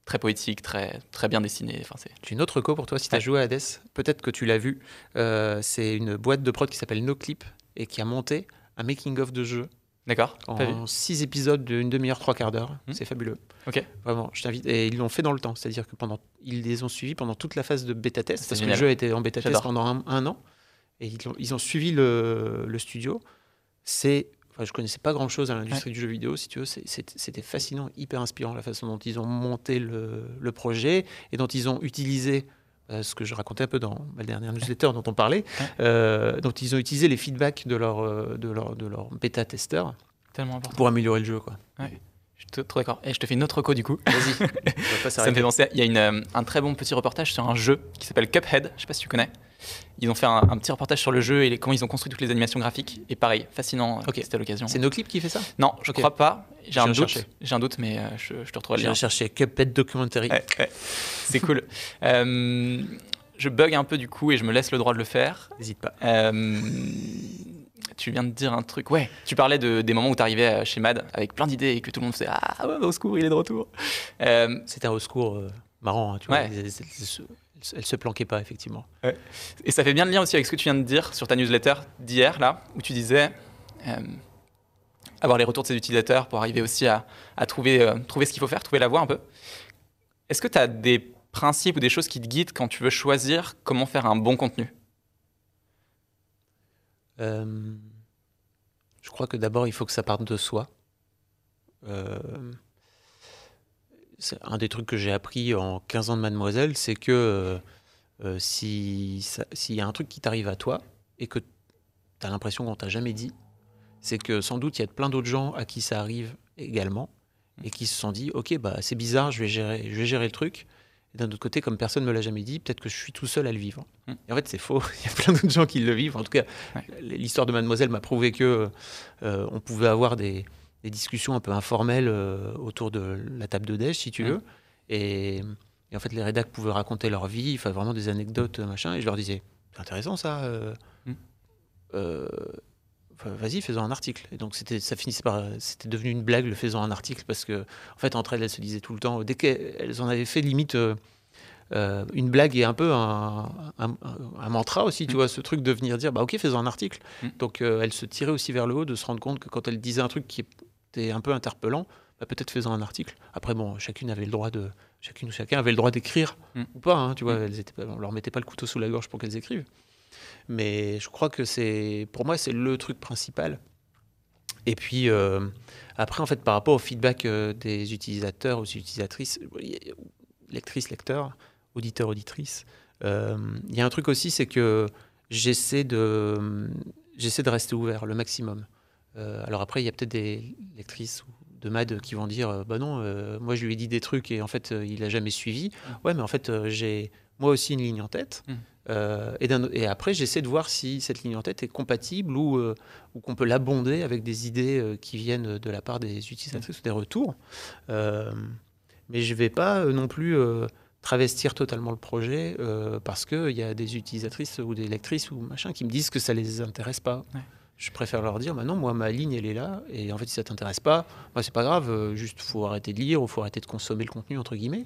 très poétique, très, très bien dessiné. Enfin, c'est... Une autre co pour toi si tu as joué à Hades. Peut-être que tu l'as vu. Euh, c'est une boîte de prod qui s'appelle NoClip et qui a monté un making-of de jeu D'accord. En six épisodes d'une demi-heure, trois quarts d'heure. Hmm. C'est fabuleux. Ok. Vraiment, je t'invite. Et ils l'ont fait dans le temps. C'est-à-dire que pendant, ils les ont suivis pendant toute la phase de bêta test. Parce que le jeu a été en bêta test pendant un, an. Et ils ont, ils ont suivi le, le studio. C'est. Enfin, je connaissais pas grand chose à l'industrie du jeu vidéo, si tu veux. C'était fascinant, hyper inspirant la façon dont ils ont monté le, le projet et dont ils ont utilisé euh, ce que je racontais un peu dans ma dernière newsletter dont on parlait, euh, dont ils ont utilisé les feedbacks de leur, euh, de leur, de leur bêta-testeurs pour améliorer le jeu. Quoi. Ouais. Je suis trop d'accord. Et je te fais une autre co du coup. Vas-y. ça me fait penser. Il y a une, un très bon petit reportage sur un jeu qui s'appelle Cuphead. Je sais pas si tu connais. Ils ont fait un, petit reportage sur le jeu et comment ils ont construit toutes les animations graphiques. Et pareil, fascinant. Ok. C'était l'occasion. C'est NoClip qui fait ça? Non, je crois pas. J'ai un doute. J'ai un doute, mais je, je, te retrouve le lien. J'ai cherché Cuphead Documentary. C'est cool. euh, je bug un peu du coup et je me laisse le droit de le faire. N'hésite pas. Euh, tu viens de dire un truc. Ouais, tu parlais de, des moments où tu arrivais chez Mad avec plein d'idées et que tout le monde faisait Ah ouais, au secours, il est de retour. Euh, C'était un au secours euh, marrant, hein, tu vois. Elle, se planquait pas, effectivement. Et ça fait bien le lien aussi avec ce que tu viens de dire sur ta newsletter d'hier, là, où tu disais avoir les retours de ses utilisateurs pour arriver aussi à, à trouver, trouver ce qu'il faut faire, trouver la voie un peu. Est-ce que tu as des principes ou des choses qui te guident quand tu veux choisir comment faire un bon contenu? Euh, Je crois que d'abord, il faut que ça parte de soi. Euh, c'est un des trucs que j'ai appris en 15 ans de mademoiselle, c'est que euh, s'il y a un truc qui t'arrive à toi et que tu as l'impression qu'on t'a jamais dit, c'est que sans doute il y a plein d'autres gens à qui ça arrive également et qui se sont dit ok bah c'est bizarre je vais gérer je vais gérer le truc d'un autre côté, comme personne ne me l'a jamais dit, peut-être que je suis tout seul à le vivre. Et en fait, c'est faux. Il y a plein d'autres gens qui le vivent. En tout cas, l'histoire de Mademoiselle m'a prouvé que euh, on pouvait avoir des, discussions un peu informelles euh, autour de la table de déj, si tu veux. Et, en fait, les rédacs pouvaient raconter leur vie, enfin vraiment des anecdotes, machin. Et je leur disais, c'est intéressant ça. Euh, hmm. vas-y, faisons un article. Et donc c'était, ça finissait par, c'était devenu une blague le faisant un article parce que, en fait, entre elles, elles se disaient tout le temps, dès qu'elles en avaient fait limite euh, euh, une blague et un peu un, un, mantra aussi, tu mm. vois, ce truc de venir dire, bah ok, faisons un article. Mm. Donc euh, elles se tiraient aussi vers le haut de se rendre compte que quand elles disaient un truc qui était un peu interpellant, bah, peut-être faisant un article. Après, bon, chacune avait le droit de, chacune ou chacun avait le droit d'écrire mm. ou pas, hein, tu vois, elles étaient, on leur mettait pas le couteau sous la gorge pour qu'elles écrivent. Mais je crois que c'est, pour moi, c'est le truc principal. Et puis, euh, après, en fait, par rapport au feedback euh, des utilisateurs, aux utilisatrices, lectrices, lecteurs, auditeurs, auditrices, euh, il y a un truc aussi, c'est que j'essaie de, j'essaie de rester ouvert le maximum. Alors après, il y a peut-être des lectrices de MAD qui vont dire Bah non, moi je lui ai dit des trucs et en fait, il n'a jamais suivi. Mmh. Ouais, mais en fait, j'ai moi aussi une ligne en tête. Mmh. Euh, et, et, après, j'essaie de voir si cette ligne en tête est compatible ou, euh, ou qu'on peut l'abonder avec des idées euh, qui viennent de la part des utilisatrices ou des retours. mais je ne vais pas non plus travestir totalement le projet parce qu'il y a des utilisatrices ou des lectrices ou machin qui me disent que ça ne les intéresse pas. Je préfère leur dire, bah non, moi, ma ligne, elle est là. Et en fait, si ça t'intéresse pas, moi, c'est pas grave. Juste, faut arrêter de lire ou faut arrêter de consommer le contenu, entre guillemets.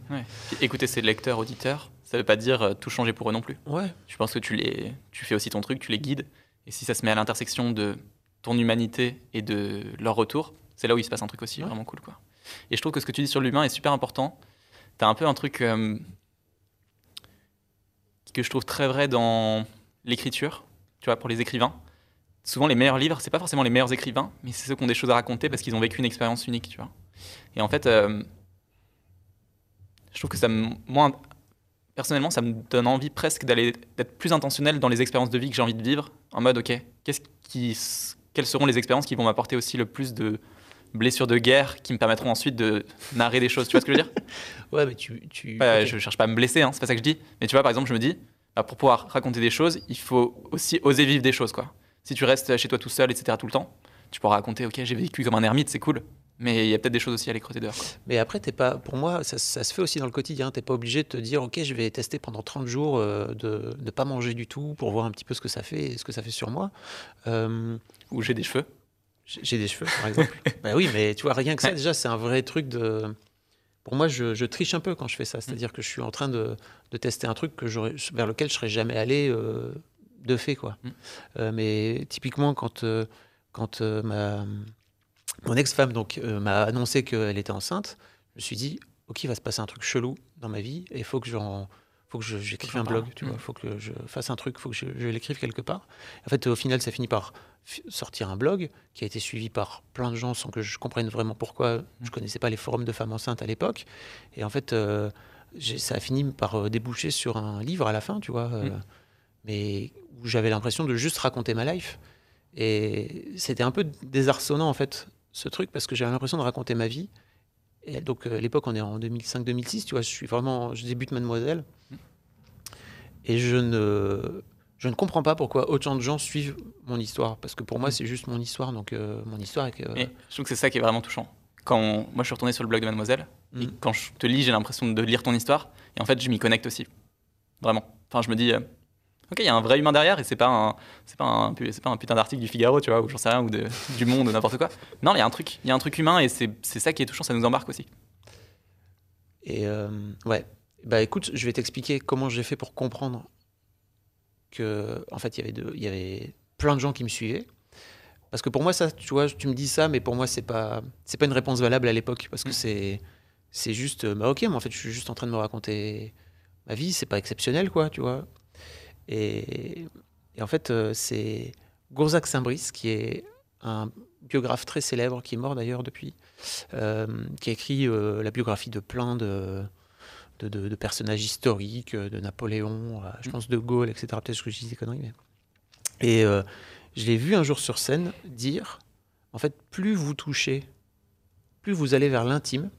Écouter ses lecteurs, auditeurs, ça veut pas dire euh, tout changer pour eux non plus. Ouais. Je pense que tu, les, tu fais aussi ton truc, tu les guides. Et si ça se met à l'intersection de ton humanité et de leur retour, c'est là où il se passe un truc aussi vraiment cool. Quoi. Et je trouve que ce que tu dis sur l'humain est super important. Tu as un peu un truc euh, que je trouve très vrai dans l'écriture, tu vois, pour les écrivains. Souvent, les meilleurs livres, c'est pas forcément les meilleurs écrivains, mais c'est ceux qui ont des choses à raconter parce qu'ils ont vécu une expérience unique, tu vois. Et en fait, euh, je trouve que ça, moi, personnellement, ça me donne envie presque d'aller d'être plus intentionnel dans les expériences de vie que j'ai envie de vivre, en mode ok, qu'est-ce qui, quelles seront les expériences qui vont m'apporter aussi le plus de blessures de guerre qui me permettront ensuite de narrer des choses. Tu vois ce que je veux dire? Ouais, mais tu. tu... Je cherche pas à me blesser, hein, c'est pas ça que je dis. Mais tu vois, par exemple, je me dis, bah, pour pouvoir raconter des choses, il faut aussi oser vivre des choses, quoi. Si tu restes chez toi tout seul, etc., tout le temps, tu pourras raconter, ok, j'ai vécu comme un ermite, c'est cool. Mais il y a peut-être des choses aussi à aller creuser dehors. Mais après, pas, pour moi, ça, se fait aussi dans le quotidien. Tu n'es pas obligé de te dire, OK, je vais tester pendant 30 jours euh, de ne pas manger du tout pour voir un petit peu ce que ça fait et ce que ça fait sur moi. Euh, Ou j'ai des cheveux. J'ai des cheveux, par exemple. bah oui, mais tu vois, rien que ça, déjà, c'est un vrai truc de. Pour moi, je, triche un peu quand je fais ça. C'est-à-dire que je suis en train de, de tester un truc que vers lequel je serais jamais allé euh, de fait, quoi. Mm. mais typiquement, quand, quand ma mon ex-femme donc euh, m'a annoncé qu'elle était enceinte. Je me suis dit, ok, il va se passer un truc chelou dans ma vie et il faut que j'en faut que j'écrive un blog, tu vois, il mm. faut que je fasse un truc, il faut que je, l'écrive quelque part. En fait, au final, ça finit par sortir un blog qui a été suivi par plein de gens sans que je comprenne vraiment pourquoi. Je connaissais pas les forums de femmes enceintes à l'époque. Et en fait, euh, ça a fini par euh, déboucher sur un livre à la fin, tu vois, mm. Mais où j'avais l'impression de juste raconter ma life. Et c'était un peu désarçonnant, en fait, ce truc parce que j'avais l'impression de raconter ma vie. Et donc, euh, à l'époque, on est en 2005-2006, tu vois, je suis vraiment, je débute Mademoiselle. Et je ne, je ne comprends pas pourquoi autant de gens suivent mon histoire. Parce que pour moi, mm. c'est juste mon histoire. Donc, euh, mon histoire. Avec, je trouve que c'est ça qui est vraiment touchant. Quand moi, je suis retourné sur le blog de Mademoiselle, et mm. quand je te lis, j'ai l'impression de lire ton histoire. Et en fait, je m'y connecte aussi. Vraiment. Enfin, je me dis, euh, Ok, il y a un vrai humain derrière et c'est pas un, c'est pas un, c'est pas un putain d'article du Figaro, tu vois, ou j'en sais rien, ou de, du Monde, ou n'importe quoi. Non, il y a un truc, il y a un truc humain et c'est, c'est ça qui est touchant, ça nous embarque aussi. Et euh, ouais, bah écoute, je vais t'expliquer comment j'ai fait pour comprendre que, en fait, il y avait il y avait plein de gens qui me suivaient. Parce que pour moi, ça, tu vois, tu me dis ça, mais pour moi, c'est pas, c'est pas une réponse valable à l'époque parce que mm. c'est, c'est juste, bah ok, mais en fait, je suis juste en train de me raconter ma vie, c'est pas exceptionnel, quoi, tu vois. Et, en fait, euh, c'est Gourzac Saint-Brice, qui est un biographe très célèbre, qui est mort d'ailleurs depuis, euh, qui a écrit euh, la biographie de plein de, de, personnages historiques, de Napoléon, je pense de Gaulle, etc. Peut-être que je dis des conneries. Mais... Et je l'ai vu un jour sur scène dire, en fait, plus vous touchez, plus vous allez vers l'intime,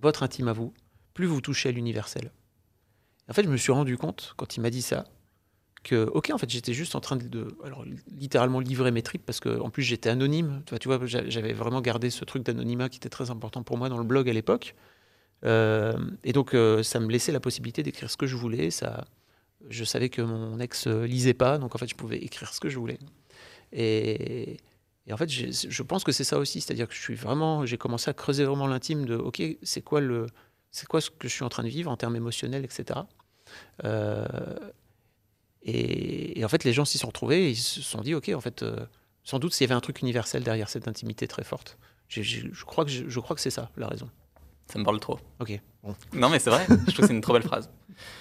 votre intime à vous, plus vous touchez à l'universel. En fait, je me suis rendu compte, quand il m'a dit ça, que, ok, en fait, j'étais juste en train de, alors, littéralement livrer mes tripes, parce qu'en plus, j'étais anonyme. Tu vois, j'avais vraiment gardé ce truc d'anonymat qui était très important pour moi dans le blog à l'époque. Euh, et donc, euh, ça me laissait la possibilité d'écrire ce que je voulais. Ça, je savais que mon ex lisait pas, donc en fait, je pouvais écrire ce que je voulais. Et, et en fait, je pense que c'est ça aussi, c'est-à-dire que je suis vraiment, j'ai commencé à creuser vraiment l'intime de, ok, c'est quoi le, c'est quoi ce que je suis en train de vivre en termes émotionnels, etc. Euh, et, en fait, les gens s'y sont retrouvés et ils se sont dit, ok, en fait, euh, sans doute s'il y avait un truc universel derrière cette intimité très forte. Je, crois que je, crois que c'est ça la raison. Ça me parle trop. Ok. Non, mais c'est vrai. je trouve que c'est une trop belle phrase.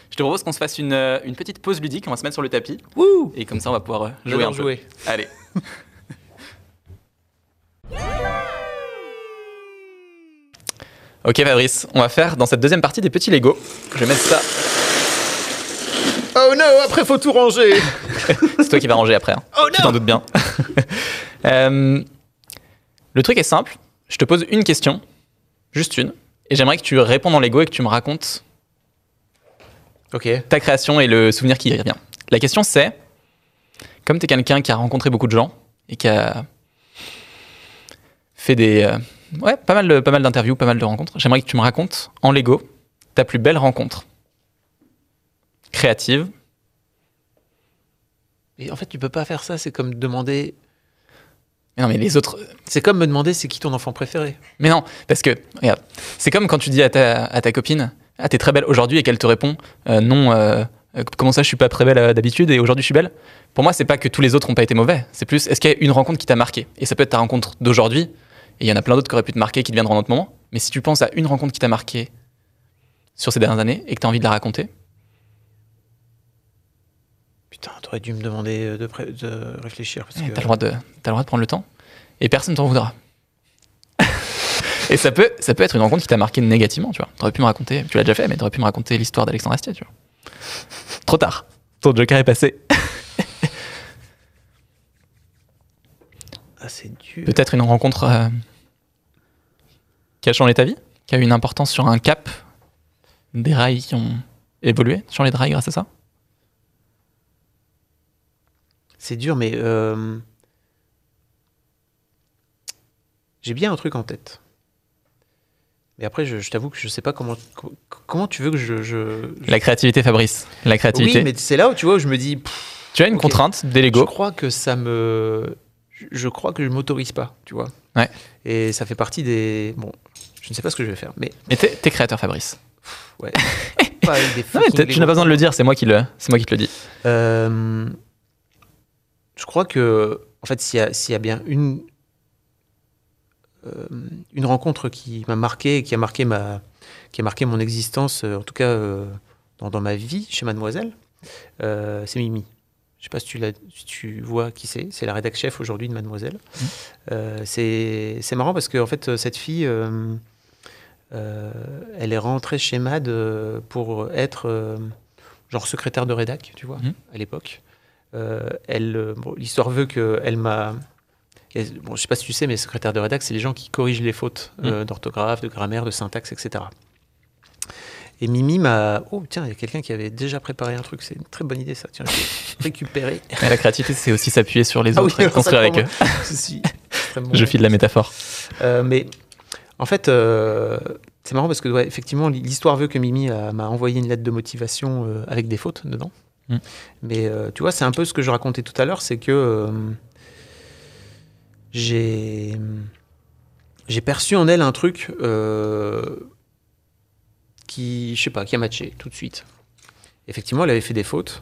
Je te propose qu'on se fasse une, euh, une, petite pause ludique. On va se mettre sur le tapis. Wouh et comme ça, on va pouvoir jouer un jouer. peu. Allez. Ok Fabrice, on va faire dans cette deuxième partie des petits Lego. Je vais mettre ça. Oh non, après faut tout ranger. c'est toi qui vas ranger après. Hein. Oh non. Tu t'en doutes bien. Euh, le truc est simple. Je te pose une question, juste une, et j'aimerais que tu répondes en Lego et que tu me racontes Ok. ta création et le souvenir qui y revient. La question c'est, comme tu es quelqu'un qui a rencontré beaucoup de gens et qui a fait des, euh, ouais, pas mal, pas mal d'interviews, pas mal de rencontres. J'aimerais que tu me racontes en Lego ta plus belle rencontre créative. Et en fait, tu peux pas faire ça. C'est comme demander. Mais non, mais les autres. C'est comme me demander c'est qui ton enfant préféré. Mais non, parce que regarde, c'est comme quand tu dis à ta, à ta copine, ah t'es très belle aujourd'hui et qu'elle te répond, euh, non. Euh, comment ça, je suis pas très belle euh, d'habitude et aujourd'hui je suis belle? Pour moi, c'est pas que tous les autres ont pas été mauvais. C'est plus, est-ce qu'il y a une rencontre qui t'a marqué? Et ça peut être ta rencontre d'aujourd'hui, et il y en a plein d'autres qui auraient pu te marquer, qui deviendront en autre moment. Mais si tu penses à une rencontre qui t'a marqué sur ces dernières années et que tu as envie de la raconter. Putain, t'aurais dû me demander de, de réfléchir. Parce que... T'as le, droit de, as le droit de prendre le temps. Et personne t'en voudra. et ça peut, ça peut être une rencontre qui t'a marqué négativement, tu vois. T'aurais pu me raconter, tu l'as déjà fait, mais t'aurais pu me raconter l'histoire d'Alexandre Astier, tu vois. Trop tard. Ton joker est passé. c'est dur. Peut-être une rencontre euh, qui a changé ta vie Qui a eu une importance sur un cap Des rails qui ont évolué sur les rails grâce à ça? C'est dur, mais euh, j'ai bien un truc en tête. Mais après, je, t'avoue que je sais pas comment, comment tu veux que je, La créativité, Fabrice. La créativité. Oui, mais c'est là où tu vois, où je me dis. tu as une contrainte des Lego. Je crois que ça me. Je crois que je m'autorise pas, tu vois. Ouais. Et ça fait partie des. Bon, je ne sais pas ce que je vais faire, mais. Mais t'es, créateur, Fabrice. Ouais. pas des tu n'as pas besoin de le dire, c'est moi qui le, c'est moi qui te le dis. Euh, je crois que, en fait, s'il y, y, a bien une, euh, une rencontre qui m'a marqué, qui a marqué, ma, qui a marqué mon existence, euh, en tout cas euh, dans, dans, ma vie chez Mademoiselle, c'est Mimi. Je sais pas si tu, si tu vois qui c'est. C'est la rédac chef aujourd'hui de Mademoiselle. Mmh. c'est marrant parce que en fait, cette fille, elle est rentrée chez Mad pour être genre secrétaire de rédac, tu vois, mmh. à l'époque. Elle, l'histoire veut qu'elle m'a bon, je sais pas si tu sais, mais secrétaire de rédac, c'est les gens qui corrigent les fautes euh, mm. d'orthographe, de grammaire, de syntaxe, etc. Et Mimi m'a. Oh, tiens, il y a quelqu'un qui avait déjà préparé un truc. C'est une très bonne idée, ça. Tiens, je vais récupérer. la créativité, c'est aussi s'appuyer sur les ah autres et construire avec eux. je file la métaphore. Euh, mais en fait, euh, c'est marrant parce que, effectivement, l'histoire veut que Mimi m'a envoyé une lettre de motivation avec des fautes dedans. Mm. Mais tu vois, c'est un peu ce que je racontais tout à l'heure c'est que j'ai j'ai perçu en elle un truc euh, qui, je sais pas, qui a matché tout de suite. Effectivement, elle avait fait des fautes.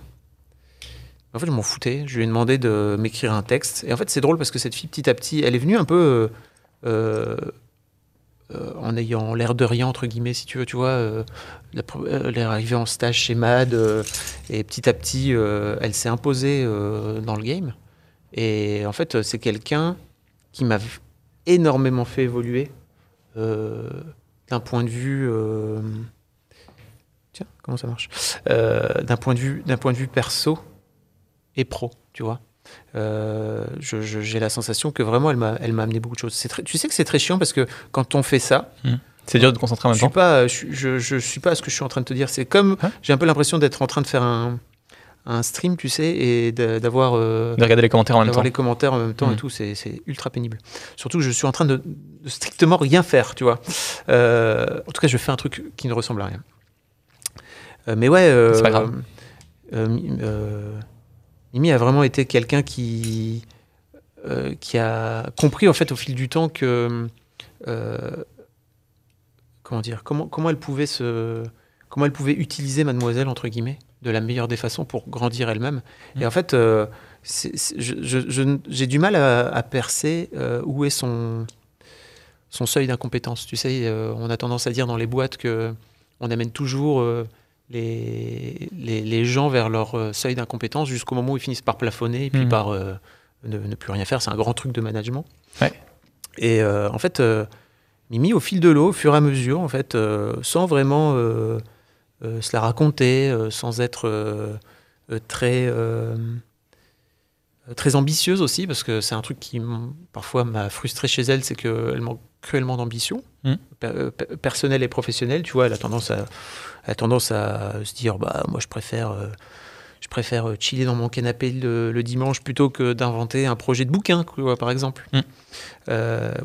En fait, je m'en foutais. Je lui ai demandé de m'écrire un texte. Et en fait, c'est drôle parce que cette fille, petit à petit, elle est venue un peu euh, euh, en ayant l'air de rien, entre guillemets, si tu veux. Tu vois, elle est arrivée en stage chez MAD. et petit à petit, elle s'est imposée dans le game. Et en fait, c'est quelqu'un qui m'a énormément fait évoluer euh, d'un point de vue. Euh, tiens, comment ça marche? Euh, D'un point de vue, point de vue perso et pro, tu vois. J'ai la sensation que vraiment elle m'a, amené beaucoup de choses. Très, tu sais que c'est très chiant parce que quand on fait ça, mmh. c'est dur de concentrer en même je temps. Suis pas, je, je, suis pas à ce que je suis en train de te dire. C'est comme hein j'ai un peu l'impression d'être en train de faire un, un stream, tu sais, et d'avoir. Euh, de regarder les commentaires en même temps. les commentaires en même temps et mm. tout, c'est ultra pénible. Surtout que je suis en train de, strictement rien faire, tu vois. Euh, en tout cas, je fais un truc qui ne ressemble à rien. Euh, mais ouais. c'est pas grave. Mimi a vraiment été quelqu'un qui. qui a compris, en fait, au fil du temps que. comment dire comment, comment elle pouvait se. Comment elle pouvait utiliser Mademoiselle, entre guillemets de la meilleure des façons pour grandir elle-même. Et mmh. en fait, euh, j'ai du mal à, percer euh, où est son, son seuil d'incompétence. Tu sais, euh, on a tendance à dire dans les boîtes que on amène toujours les, les, gens vers leur seuil d'incompétence jusqu'au moment où ils finissent par plafonner et puis mmh. par ne, plus rien faire. C'est un grand truc de management. Et en fait, Mimi, au fil de l'eau, au fur et à mesure, en fait, sans vraiment euh, se la raconter euh, sans être euh, très très ambitieuse aussi, parce que c'est un truc qui parfois m'a frustré chez elle, c'est qu'elle manque cruellement d'ambition, mmh. personnelle et professionnelle. Tu vois, elle a tendance à, a tendance à se dire, bah moi je préfère, je préfère chiller dans mon canapé le, dimanche plutôt que d'inventer un projet de bouquin, quoi, par exemple. Mmh.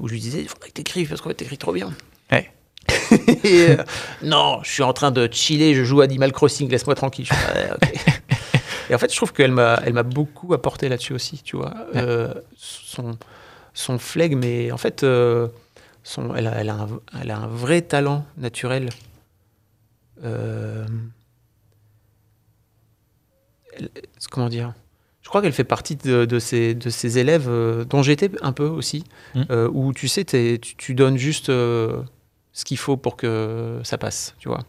où je lui disais, il faudrait que tu écrives parce que tu écris trop bien. Ouais. Euh, non, je suis en train de chiller, je joue Animal Crossing, laisse-moi tranquille. et en fait, je trouve qu'elle m'a, elle m'a beaucoup apporté là-dessus aussi, tu vois. Euh, son, son flegme, mais en fait, euh, son, elle, a, elle, a un, elle, a, un, vrai talent naturel. Comment dire? Je crois qu'elle fait partie de, de, ces, de ces élèves dont j'étais un peu aussi, mmh. où tu sais, tu, tu, donnes juste ce qu'il faut pour que ça passe, tu vois.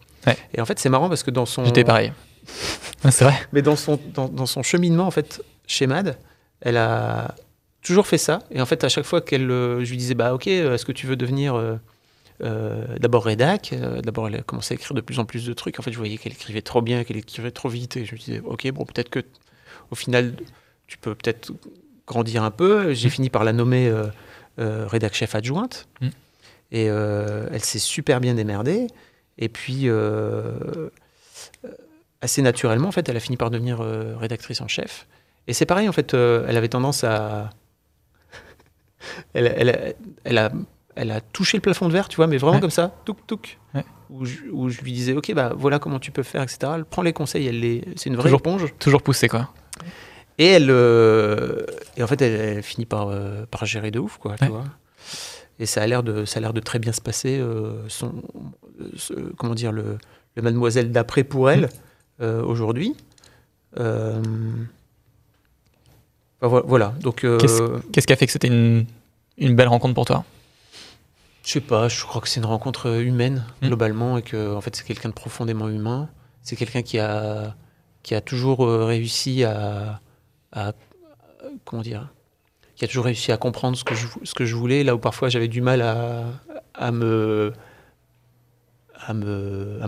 Et en fait, c'est marrant parce que dans son. J'étais pareil. c'est vrai. Mais dans son, dans, son cheminement, en fait, chez Mad, elle a toujours fait ça. Et en fait, à chaque fois qu'elle, euh, je lui disais, bah ok, euh, est-ce que tu veux devenir euh, d'abord rédac D'abord, elle a commencé à écrire de plus en plus de trucs. En fait, je voyais qu'elle écrivait trop bien, qu'elle écrivait trop vite. Et je me disais, ok, bon, peut-être que au final, tu peux peut-être grandir un peu. J'ai fini par la nommer euh, rédac chef adjointe. Mm. Et elle s'est super bien démerdée. Et puis, assez naturellement, en fait, elle a fini par devenir rédactrice en chef. Et c'est pareil, en fait, elle avait tendance à. elle, elle, elle, a, elle a touché le plafond de verre, tu vois, mais vraiment comme ça, touk touk. Où, je, lui disais, ok, bah voilà comment tu peux faire, etc. Elle prend les conseils, elle les, c'est une vraie toujours, éponge. Toujours poussée, quoi. Et elle, euh, et en fait, elle, finit par, euh, par gérer de ouf, quoi, tu vois. Et ça a l'air de, ça a l'air de très bien se passer. Euh, son, comment dire, le, le mademoiselle d'après pour elle aujourd'hui. voilà. Donc. Qu'est-ce qui a fait que c'était une, une belle rencontre pour toi? Je sais pas, je crois que c'est une rencontre humaine hmm. globalement et que en fait c'est quelqu'un de profondément humain. C'est quelqu'un qui a qui a toujours euh, réussi à, comment dire, qui a toujours réussi à comprendre ce que je ce que je voulais là où parfois j'avais du mal à, à me à me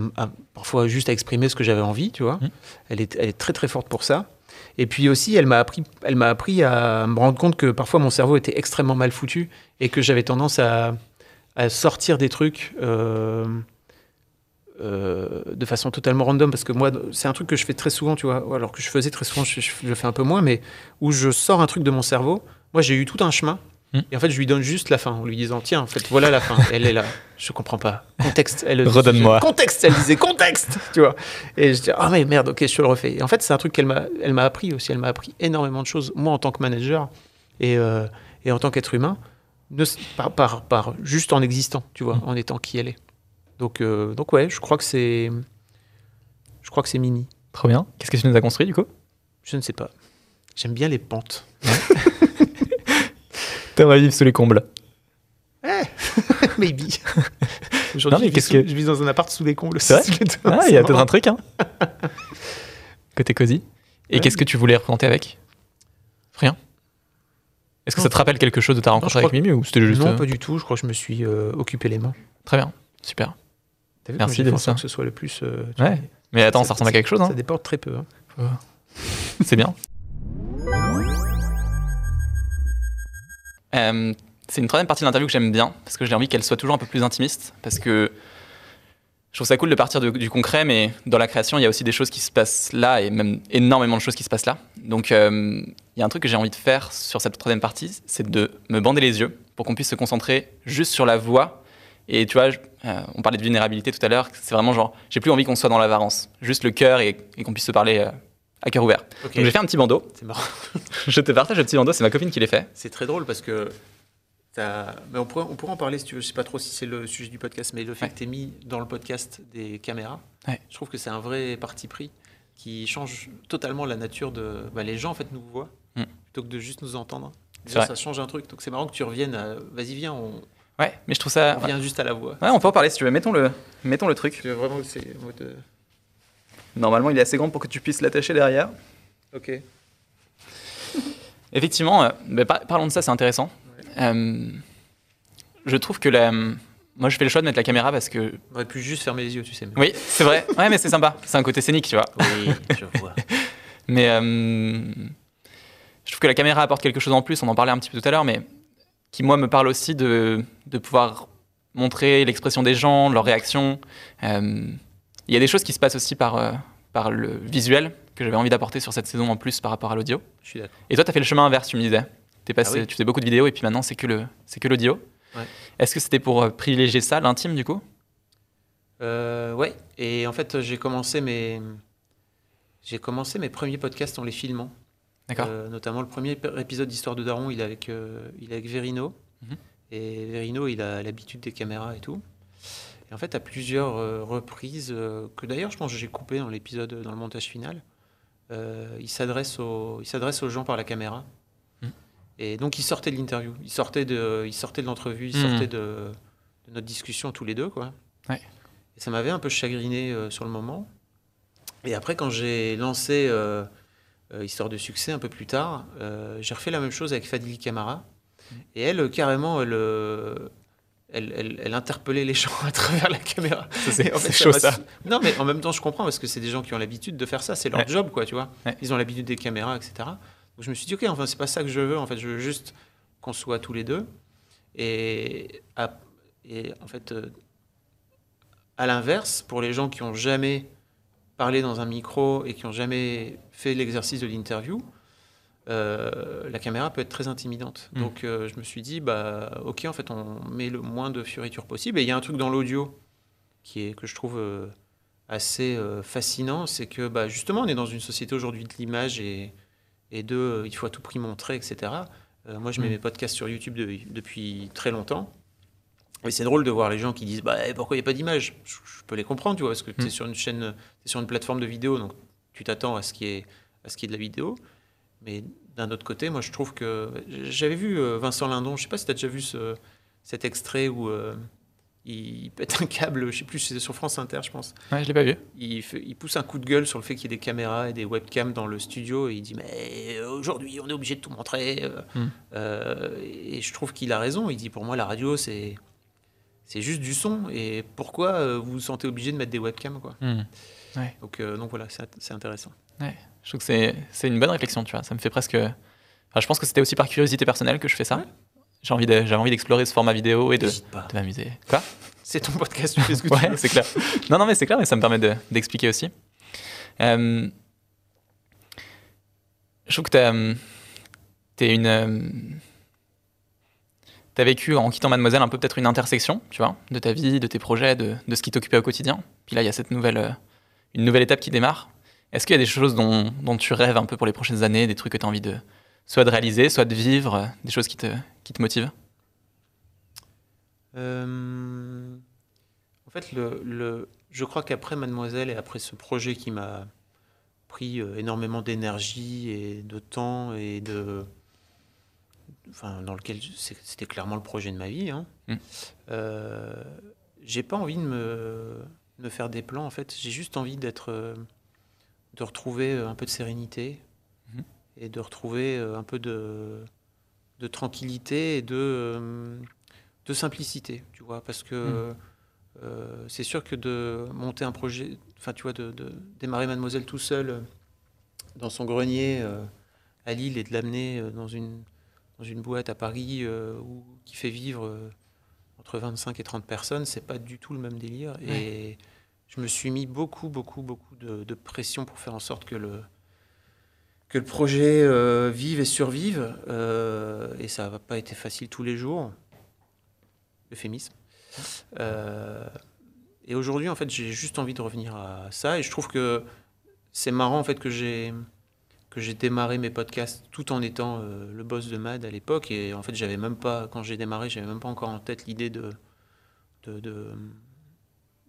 parfois juste à exprimer ce que j'avais envie, tu vois. Hmm. Elle est elle est très très forte pour ça. Et puis aussi, elle m'a appris, elle m'a appris à me rendre compte que parfois mon cerveau était extrêmement mal foutu et que j'avais tendance à, à sortir des trucs euh, euh, de façon totalement random parce que moi c'est un truc que je fais très souvent tu vois alors que je faisais très souvent je, le fais un peu moins mais où je sors un truc de mon cerveau moi j'ai eu tout un chemin hmm. et en fait je lui donne juste la fin en lui disant tiens en fait voilà la fin elle est là. Je comprends pas. Contexte elle redonne-moi. Contexte elle disait contexte tu vois. Et je dis ah mais merde ok je te le refais. Et en fait c'est un truc qu'elle m'a elle m'a appris aussi. Elle m'a appris énormément de choses moi en tant que manager et, euh, et en tant qu'être humain par, par, juste en existant, tu vois, mm. en étant qui elle est. Donc, euh, donc ouais, je crois que c'est, je crois que c'est Mimi. Trop bien. Qu'est-ce que tu nous as construit du coup? Je ne sais pas. J'aime bien les pentes. T'aimerais vivre sous les combles Eh, maybe. Aujourd'hui, qu'est-ce que je vis dans un appart sous les combles. C'est Ah, il y a peut-être un truc, hein. Côté cosy. Et qu'est-ce que tu voulais représenter avec? Rien. Est-ce que ça te rappelle quelque chose de ta rencontre avec Mimi ou c'était juste Non, euh, pas du tout. Je crois que je me suis euh, occupé les mains. Très bien, super. Vu, Merci de ça. Que ce soit le plus. Euh, ouais. Mais attends, ça, ressemble à quelque chose. Hein. Ça dépend très peu. Hein. C'est bien. c'est une troisième partie de l'interview que j'aime bien parce que j'ai envie qu'elle soit toujours un peu plus intimiste parce que je trouve ça cool de partir du concret, mais dans la création, il y a aussi des choses qui se passent là et même énormément de choses qui se passent là. Donc, euh, il y a un truc que j'ai envie de faire sur cette troisième partie, c'est de me bander les yeux pour qu'on puisse se concentrer juste sur la voix. Et tu vois, euh, on parlait de vulnérabilité tout à l'heure, c'est vraiment genre, j'ai plus envie qu'on soit dans l'avarice, juste le cœur et, qu'on puisse se parler euh, à cœur ouvert. Donc, j'ai fait un petit bandeau. C'est marrant. je te partage le petit bandeau, c'est ma copine qui l'a fait. C'est très drôle parce que mais on, pourrait, on pourrait en parler si tu veux. Je sais pas trop si c'est le sujet du podcast, mais le fait que tu mis dans le podcast des caméras, je trouve que c'est un vrai parti pris qui change totalement la nature de. Bah, les gens en fait nous voient mm. plutôt que de juste nous entendre. ça change un truc. Donc c'est marrant que tu reviennes. Vas-y, viens. On... Ouais, mais je trouve ça. On vient juste à la voix. Ouais, on peut en parler si tu veux. Mettons le, mettons le truc. vraiment c'est Normalement, il est assez grand pour que tu puisses l'attacher derrière. Ok. Effectivement, euh, bah, parlons de ça, c'est intéressant. Euh, je trouve que la. Moi, je fais le choix de mettre la caméra parce que. On aurait pu juste fermer les yeux, tu sais. Oui, c'est vrai. Ouais, mais c'est sympa. C'est un côté scénique, tu vois. Oui, je vois. mais euh, je trouve que la caméra apporte quelque chose en plus. On en parlait un petit peu tout à l'heure, mais qui, moi, me parle aussi de, de pouvoir montrer l'expression des gens, leurs réactions. Euh, il y a des choses qui se passent aussi par, par le visuel que j'avais envie d'apporter sur cette saison en plus par rapport à l'audio. Je suis d'accord. Et toi, tu as fait le chemin inverse, tu me disais. Es passé, ah Tu fais beaucoup de vidéos et puis maintenant c'est que le c'est que l'audio. Est-ce que c'était pour euh, privilégier ça, l'intime du coup? Euh, Ouais. Et en fait j'ai commencé mes j'ai commencé mes premiers podcasts en les filmant. D'accord. Euh, notamment le premier épisode d'Histoire de Daron, il est avec il est avec Verino. Mhm. Et Verino, il a l'habitude des caméras et tout. Et en fait, à plusieurs reprises, que d'ailleurs je pense que j'ai coupé dans l'épisode, dans le montage final, il s'adresse aux, il s'adresse aux gens par la caméra. Et donc, il sortait de l'interview, il sortait de, il sortait de l'entrevue, il hmm. sortait de, notre discussion tous les deux, quoi. Et ça m'avait un peu chagriné euh, sur le moment. Et après, quand j'ai lancé euh, euh, Histoire de succès un peu plus tard, j'ai refait la même chose avec Fadili Camara. Et elle, carrément, elle, elle, elle, interpellait les gens à travers la caméra. C'est en fait, chaud ça. Non, mais en même temps, je comprends parce que c'est des gens qui ont l'habitude de faire ça. C'est leur job, quoi, tu vois. Ils ont l'habitude des caméras, etc. je me suis dit, ok, enfin, c'est pas ça que je veux. En fait, je veux juste qu'on soit tous les deux. Et, et en fait, euh, à l'inverse, pour les gens qui ont jamais parlé dans un micro et qui ont jamais fait l'exercice de l'interview, euh, la caméra peut être très intimidante. Mmh. Donc euh, je me suis dit, bah ok, en fait, on met le moins de fioritures possible. Et il y a un truc dans l'audio qui est que je trouve assez fascinant, c'est que bah, justement, on est dans une société aujourd'hui de l'image et, et de il faut à tout prix montrer, etc. moi, je mets mmh. mes podcasts sur YouTube depuis très longtemps. Et c'est drôle de voir les gens qui disent bah, eh, pourquoi il n'y a pas d'image je, peux les comprendre, tu vois, parce que tu es mm. sur une chaîne, es sur une plateforme de vidéo, donc tu t'attends à ce qui est à ce qui est de la vidéo. Mais d'un autre côté, moi je trouve que j'avais vu euh, Vincent Lindon, je sais pas si tu as déjà vu ce, cet extrait où euh, il pète un câble, je sais plus, c'est sur France Inter, je pense. Ouais, je l'ai pas vu. Il, il, pousse un coup de gueule sur le fait qu'il y ait des caméras et des webcams dans le studio et il dit mais aujourd'hui on est obligé de tout montrer. Mm. Euh, et je trouve qu'il a raison. Il dit pour moi la radio c'est c'est juste du son. Et pourquoi euh, vous vous sentez obligé de mettre des webcams quoi? Hmm. donc, euh, donc voilà, c'est intéressant. Je trouve que c'est une bonne réflexion, tu vois. Ça me fait presque. je pense que c'était aussi par curiosité personnelle que je fais ça. J'ai envie j'avais envie d'explorer ce format vidéo et de, de m'amuser. Quoi? C'est ton podcast, tu fais ce que ouais, c'est clair. Non, non, mais c'est clair, mais ça me permet d'expliquer aussi. Euh, je trouve que tu es une tu as vécu en quittant Mademoiselle un peu peut-être une intersection, tu vois, de ta vie, de tes projets, de, ce qui t'occupait au quotidien. Puis là, il y a cette nouvelle, euh, une nouvelle étape qui démarre. Est-ce qu'il y a des choses dont, tu rêves un peu pour les prochaines années, des trucs que tu as envie de soit de réaliser, soit de vivre, euh, des choses qui te, qui te motivent euh, En fait, le, je crois qu'après Mademoiselle et après ce projet qui m'a pris énormément d'énergie et de temps et de enfin, dans lequel c'était clairement le projet de ma vie. Hein. Mm. Euh, j'ai pas envie de me, me, faire des plans, en fait. J'ai juste envie d'être, euh, de retrouver euh, un peu de sérénité. Et de retrouver un peu de, de tranquillité et de, de simplicité, tu vois, parce que mm. c'est sûr que de monter un projet, enfin, tu vois, de, de, démarrer Mademoiselle tout seul dans son grenier à Lille et de l'amener dans une dans une boîte à Paris euh, qui fait vivre euh, entre 25 et 30 personnes, c'est pas du tout le même délire. Et je me suis mis beaucoup, beaucoup, beaucoup de, pression pour faire en sorte que le, que le projet euh, vive et survive. et ça va pas été facile tous les jours. Euphémisme. et aujourd'hui, en fait, j'ai juste envie de revenir à ça. Et je trouve que c'est marrant, en fait, que j'ai que j'ai démarré mes podcasts tout en étant euh, le boss de Mad à l'époque. Et en fait, j'avais même pas, quand j'ai démarré, j'avais même pas encore en tête l'idée de,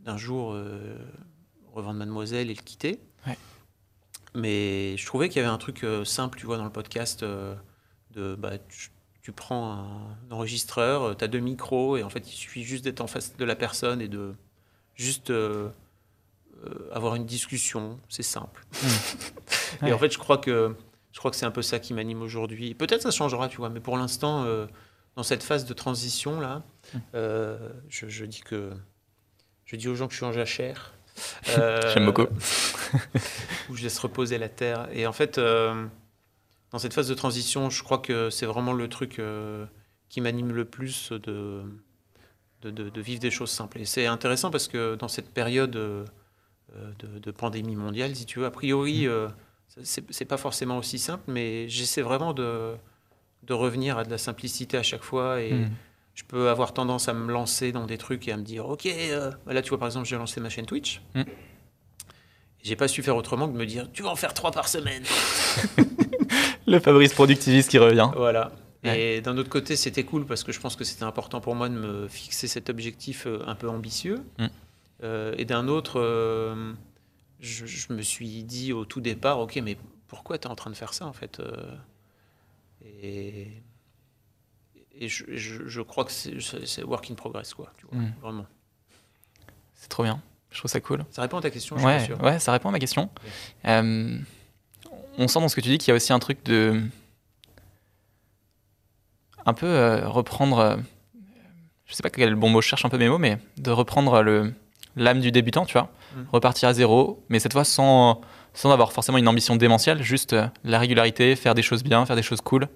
d'un jour euh, revendre Mademoiselle et le quitter. Mais je trouvais qu'il y avait un truc euh, simple, tu vois, dans le podcast de bah, tu, prends un enregistreur, tu as deux micros et en fait, il suffit juste d'être en face de la personne et de juste avoir une discussion. C'est simple. Mmh. Et en fait, je crois que je crois que c'est un peu ça qui m'anime aujourd'hui. Peut-être ça changera, tu vois, mais pour l'instant, euh, dans cette phase de transition là, euh, je, dis que je dis aux gens que je suis en jachère. Euh, J'aime beaucoup. où je laisse reposer la terre. Et en fait, dans cette phase de transition, je crois que c'est vraiment le truc qui m'anime le plus de de, de, vivre des choses simples. Et c'est intéressant parce que dans cette période de, de, pandémie mondiale, si tu veux, a priori, hum c'est pas forcément aussi simple, mais j'essaie vraiment de, de, revenir à de la simplicité à chaque fois. Et hmm. je peux avoir tendance à me lancer dans des trucs et à me dire, OK, euh, là, tu vois, par exemple, j'ai lancé ma chaîne Twitch. Hmm. J'ai pas su faire autrement que de me dire, tu vas en faire trois par semaine. Le Fabrice productiviste qui revient. Voilà. Et d'un autre côté, c'était cool parce que je pense que c'était important pour moi de me fixer cet objectif euh, un peu ambitieux. Hmm. Euh, et d'un autre, je, me suis dit au tout départ, ok, mais pourquoi tu es en train de faire ça en fait euh, Et, et je, je, crois que c'est work in progress, quoi, tu vois, hmm. vraiment. C'est trop bien, je trouve ça cool. Ça répond à ta question, ouais, suis sûr. Ouais, ça répond à ma question. Euh, on sent dans ce que tu dis qu'il y a aussi un truc de. Un peu euh, reprendre. je sais pas quel est le bon mot, je cherche un peu mes mots, mais de reprendre le l'âme du débutant, tu vois. Mm. Repartir à zéro, mais cette fois sans, sans avoir forcément une ambition démentielle, juste la régularité, faire des choses bien, faire des choses cool,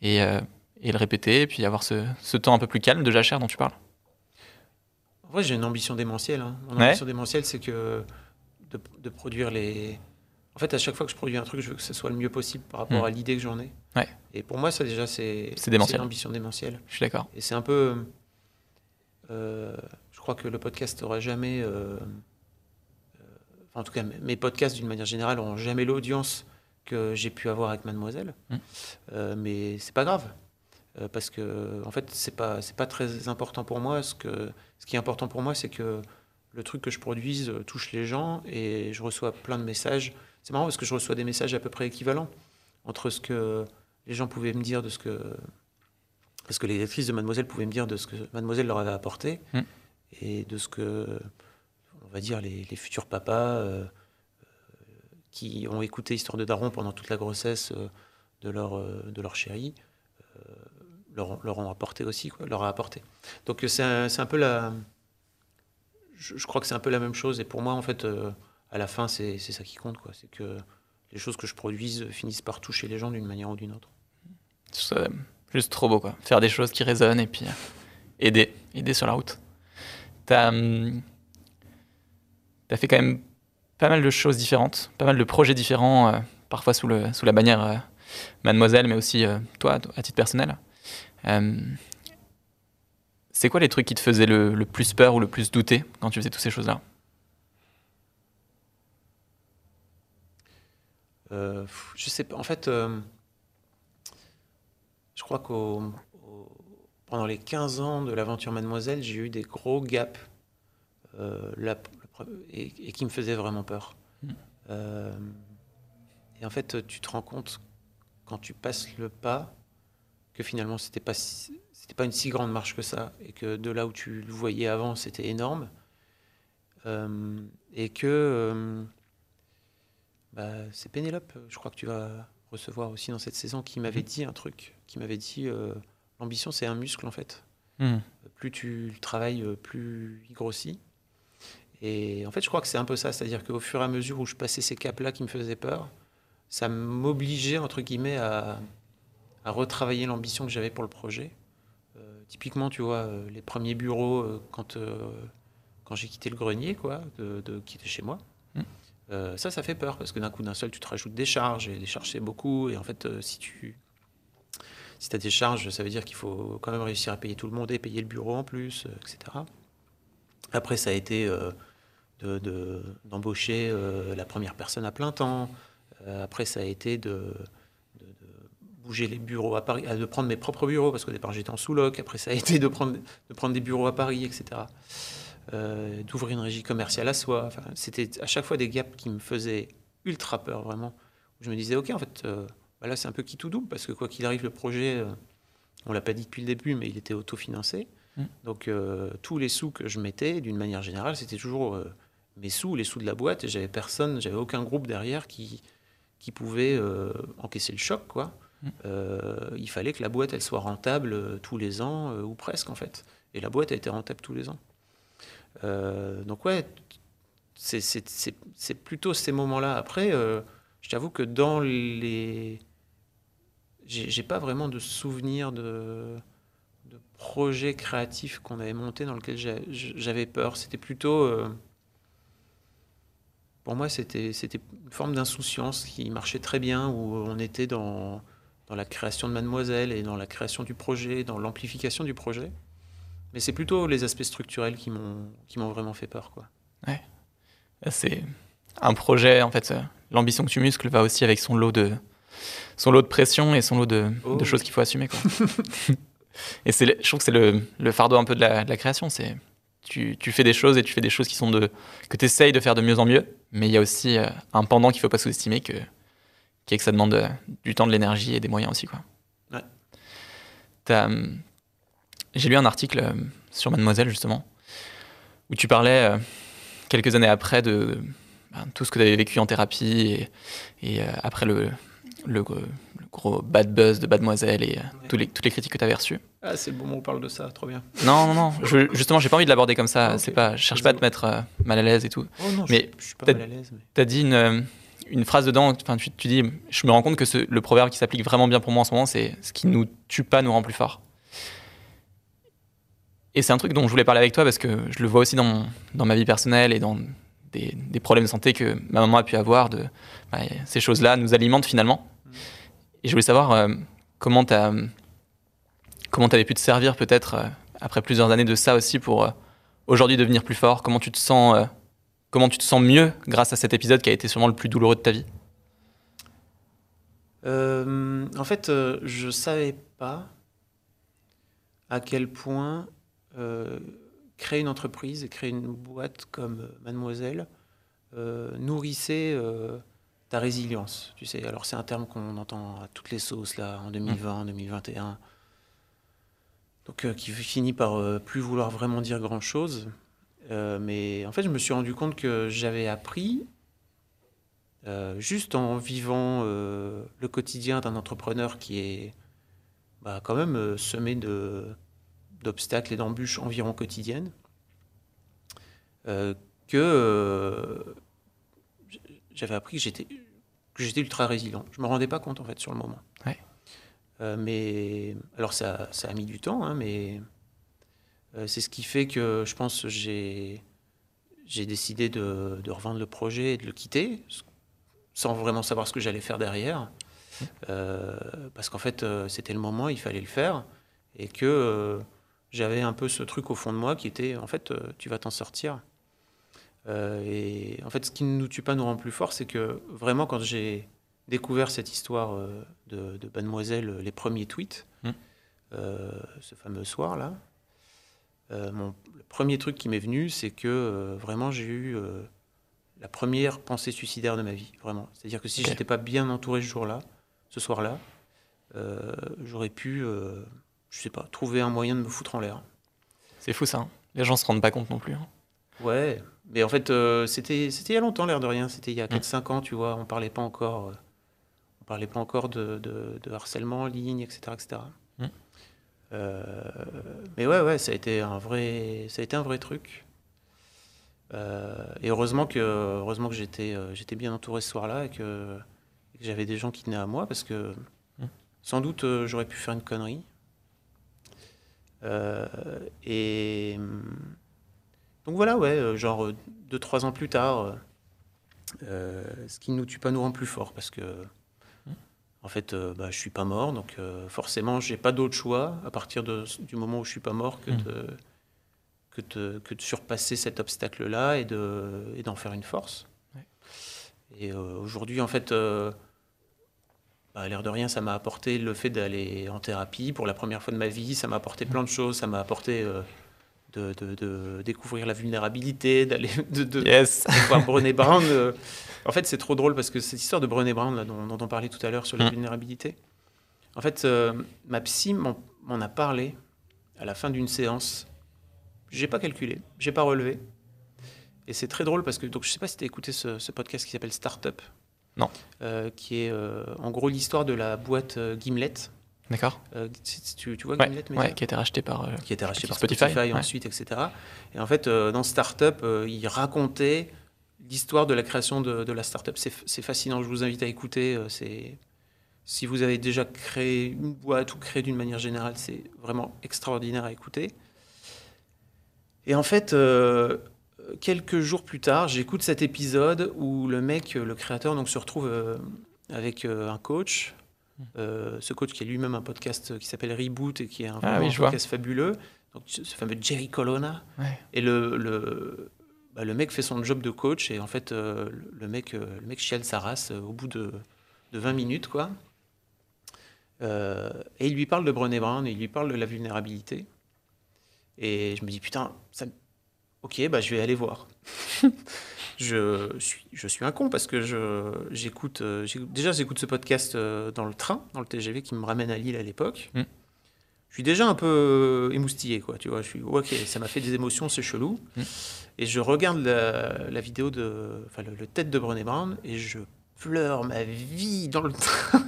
et, et le répéter, et puis avoir ce, ce, temps un peu plus calme de jachère dont tu parles vrai, j'ai une ambition démentielle. Hein. Mon ambition démentielle, c'est que de, de, produire les. En fait, à chaque fois que je produis un truc, je veux que ce soit le mieux possible par rapport hmm. à l'idée que j'en ai. Ouais. Et pour moi, ça déjà, c'est l'ambition démentielle. Je suis d'accord. Et c'est un peu. Euh, je crois que le podcast n'aura jamais. Euh, euh, en tout cas, mes podcasts, d'une manière générale, n'auront jamais l'audience que j'ai pu avoir avec Mademoiselle. Hmm. mais c'est pas grave. Euh, parce que en fait c'est pas c'est pas très important pour moi ce que ce qui est important pour moi c'est que le truc que je produise euh, touche les gens et je reçois plein de messages c'est marrant parce que je reçois des messages à peu près équivalents entre ce que les gens pouvaient me dire de ce que ce que les lectrices de Mademoiselle pouvaient me dire de ce que Mademoiselle leur avait apporté mm. et de ce que on va dire les, futurs papas euh, qui ont écouté Histoire de Daron pendant toute la grossesse de leur de leur chérie leur, ont apporté aussi, quoi, leur a apporté. Donc c'est un, un, peu la. Je, crois que c'est un peu la même chose. Et pour moi, en fait, euh, à la fin, c'est ça qui compte. C'est que les choses que je produise finissent par toucher les gens d'une manière ou d'une autre. C'est juste trop beau, quoi. Faire des choses qui résonnent et puis euh, aider, aider sur la route. T'as as fait quand même pas mal de choses différentes, pas mal de projets différents, euh, parfois sous, le, sous la bannière Mademoiselle, mais aussi toi, à titre personnel. Euh, c'est quoi les trucs qui te faisaient le, plus peur ou le plus douter quand tu faisais toutes ces choses-là? Euh, Je sais pas. En fait, euh, je crois qu'au pendant les 15 ans de l'aventure Mademoiselle, j'ai eu des gros gaps et, qui me faisaient vraiment peur. Hmm. et en fait, tu te rends compte quand tu passes le pas que finalement c'était pas c'était pas une si grande marche que ça et que de là où tu le voyais avant c'était énorme euh, et que euh, bah, c'est Pénélope je crois que tu vas recevoir aussi dans cette saison qui m'avait mhm. dit un truc qui m'avait dit euh, l'ambition c'est un muscle en fait mhm. plus tu le travailles plus il grossit et en fait je crois que c'est un peu ça c'est à dire qu'au fur et à mesure où je passais ces caps là qui me faisaient peur ça m'obligeait entre guillemets à à retravailler l'ambition que j'avais pour le projet. Euh, typiquement, tu vois, euh, les premiers bureaux, euh, quand, quand j'ai quitté le grenier, quoi, de, quitter chez moi, mm. ça, ça fait peur, parce que d'un coup, d'un seul, tu te rajoutes des charges, et les charges, c'est beaucoup, et en fait, si tu si as des charges, ça veut dire qu'il faut quand même réussir à payer tout le monde et payer le bureau en plus, etc. Après, ça a été d'embaucher la première personne à plein temps. après, ça a été de bouger les bureaux à Paris, de prendre mes propres bureaux, parce qu'au départ j'étais en sous-loc, après ça a été de prendre, de prendre des bureaux à Paris, etc. Euh, d'ouvrir une régie commerciale à soi. Enfin, c'était à chaque fois des gaps qui me faisaient ultra peur, vraiment. Je me disais, ok, en fait, euh, bah là c'est un peu qui tout double, parce que quoi qu'il arrive, le projet, euh, on l'a pas dit depuis le début, mais il était autofinancé. Mmh. Donc tous les sous que je mettais, d'une manière générale, c'était toujours mes sous, les sous de la boîte, et j'avais personne, j'avais aucun groupe derrière qui, qui pouvait encaisser le choc, quoi. Euh, il fallait que la boîte elle soit rentable euh, tous les ans euh, ou presque en fait. Et la boîte a été rentable tous les ans. donc ouais, c'est plutôt ces moments-là. Après, je t'avoue que dans les, j'ai pas vraiment de souvenir de, de projets créatifs qu'on avait montés dans lequel j'avais peur. C'était plutôt pour moi, c'était une forme d'insouciance qui marchait très bien, où on était dans, dans la création de Mademoiselle et dans la création du projet, dans l'amplification du projet. Mais c'est plutôt les aspects structurels qui m'ont qui m'ont vraiment fait peur, quoi. Ouais. C'est un projet en fait. L'ambition que tu muscles va aussi avec son lot de son lot de pression et son lot de, de oh. choses qu'il faut assumer, quoi. et c'est je trouve que c'est le, le, fardeau un peu de la, de la création, c'est tu, tu, fais des choses et tu fais des choses qui sont de que tu essayes de faire de mieux en mieux, mais il y a aussi euh, un pendant qu'il faut pas sous-estimer que qui est que ça demande euh, du temps, de l'énergie et des moyens aussi. Quoi. Ouais. Euh, j'ai lu un article euh, sur Mademoiselle, justement, où tu parlais quelques années après de ben, tout ce que tu avais vécu en thérapie et, et après le, le, gros bad buzz de Mademoiselle et tous les, toutes les critiques que tu avais reçues. Ah, c'est le moment où on parle de ça, trop bien. Non, non, non, je, justement, j'ai pas envie de l'aborder comme ça. c'est pas, je cherche pas à te mettre mal à l'aise et tout. Oh non, mais je, suis pas mal à l'aise. Tu as dit une une phrase dedans, tu, tu, dis, je me rends compte que le proverbe qui s'applique vraiment bien pour moi en ce moment, c'est ce qui nous tue pas nous rend plus fort. Et c'est un truc dont je voulais parler avec toi parce que je le vois aussi dans, dans ma vie personnelle et dans des, des, problèmes de santé que ma maman a pu avoir. Ces choses-là nous alimentent finalement. Et je voulais savoir euh, comment tu avais pu te servir peut-être euh, après plusieurs années de ça aussi pour euh, aujourd'hui devenir plus fort. Comment tu te sens comment tu te sens mieux grâce à cet épisode qui a été sûrement le plus douloureux de ta vie En fait, je savais pas à quel point euh, créer une entreprise et créer une boîte comme euh, Mademoiselle euh, nourrissait ta résilience. Tu sais, alors c'est un terme qu'on entend à toutes les sauces là en 2020, en 2021. Donc qui finit par plus vouloir vraiment dire grand chose. Mais en fait, je me suis rendu compte que j'avais appris juste en vivant le quotidien d'un entrepreneur qui est bah, quand même semé de d'obstacles et d'embûches environ quotidiennes, euh, que euh, j'avais appris que j'étais que j'étais ultra résilient. Je me rendais pas compte en fait sur le moment. Euh, mais alors ça, ça, a mis du temps, hein, mais c'est ce qui fait que je pense j'ai j'ai décidé de, de, revendre le projet et de le quitter sans vraiment savoir ce que j'allais faire derrière. parce qu'en fait, c'était le moment, il fallait le faire. Et que j'avais un peu ce truc au fond de moi qui était, en fait, euh, tu vas t'en sortir. Euh, et en fait, ce qui ne nous tue pas nous rend plus fort, c'est que vraiment, quand j'ai découvert cette histoire euh, de, de Mademoiselle, les premiers tweets, mmh. ce fameux soir-là, mon, le premier truc qui m'est venu, c'est que vraiment, j'ai eu la première pensée suicidaire de ma vie, vraiment. C'est-à-dire que si je j'étais pas bien entouré ce jour-là, ce soir-là, j'aurais pu je sais pas, trouver un moyen de me foutre en l'air. C'est fou ça. Hein. Les gens se rendent pas compte non plus. Hein. Ouais, mais en fait, euh, c'était c'était il y a longtemps, l'air de rien. C'était il y a 4-5 mmh. ans, tu vois. On parlait pas encore, euh, on parlait pas encore de, de, harcèlement en ligne, etc. etc. Euh, mais ouais, ouais, ça a été un vrai, ça a été un vrai truc. et heureusement que, heureusement que j'étais, j'étais bien entouré ce soir-là et que, que j'avais des gens qui tenaient à moi parce que mmh. sans doute j'aurais pu faire une connerie. Euh, et donc voilà, ouais, euh, genre euh, deux, trois ans plus tard, ce qui ne nous tue pas nous rend plus fort parce que en fait, bah, je suis pas mort, donc forcément, j'ai pas d'autre choix à partir de, du moment où je suis pas mort que, mmh. de, que, de, que de surpasser cet obstacle-là et d'en et faire une force. Et aujourd'hui, en fait, bah, l'air de rien, ça m'a apporté le fait d'aller en thérapie pour la première fois de ma vie. Ça m'a apporté plein de choses. Ça m'a apporté de, de, découvrir la vulnérabilité, d'aller de, de, voir Brené Brown. Euh. En fait, c'est trop drôle parce que cette histoire de Brené Brown là, dont, on parlait tout à l'heure sur la mm. vulnérabilité, en fait, euh, ma psy m'en a parlé à la fin d'une séance. J'ai pas calculé, j'ai pas relevé. Et c'est très drôle parce que donc je sais pas si tu as écouté ce, ce podcast qui s'appelle Startup. Non. Euh, qui est en gros l'histoire de la boîte Gimlet. D'accord. Tu, tu, vois Gimlet Qui a été racheté par, qui a été racheté par Spotify, ensuite, etc. Et en fait, dans Startup, il racontait l'histoire de la création de, de la startup. C'est fascinant, je vous invite à écouter. C'est si vous avez déjà créé une boîte ou créé d'une manière générale, c'est vraiment extraordinaire à écouter. Et en fait, quelques jours plus tard, j'écoute cet épisode où le mec, le créateur, donc, se retrouve euh, avec euh, un coach. Euh, ce coach qui a lui-même un podcast qui s'appelle Reboot et qui est un, ah podcast fabuleux. Donc, ce fameux Jerry Colonna. Et le, le, bah, le, mec fait son job de coach et en fait, le, mec, le mec chiale sa race au bout de, de 20 minutes. quoi. et il lui parle de Brené Brown et il lui parle de la vulnérabilité. Et je me dis, putain, ça, ok, bah, je vais aller voir. je, suis, je suis un con parce que j'écoute, euh, déjà j'écoute ce podcast euh, dans le train, dans le TGV qui me ramène à Lille à l'époque. Mm. Je suis déjà un peu euh, émoustillé, quoi. Tu vois, je suis ok, ça m'a fait des émotions, c'est chelou. Mm. Et je regarde la, vidéo de, enfin le, tête de Brené Brown et je pleure ma vie dans le train.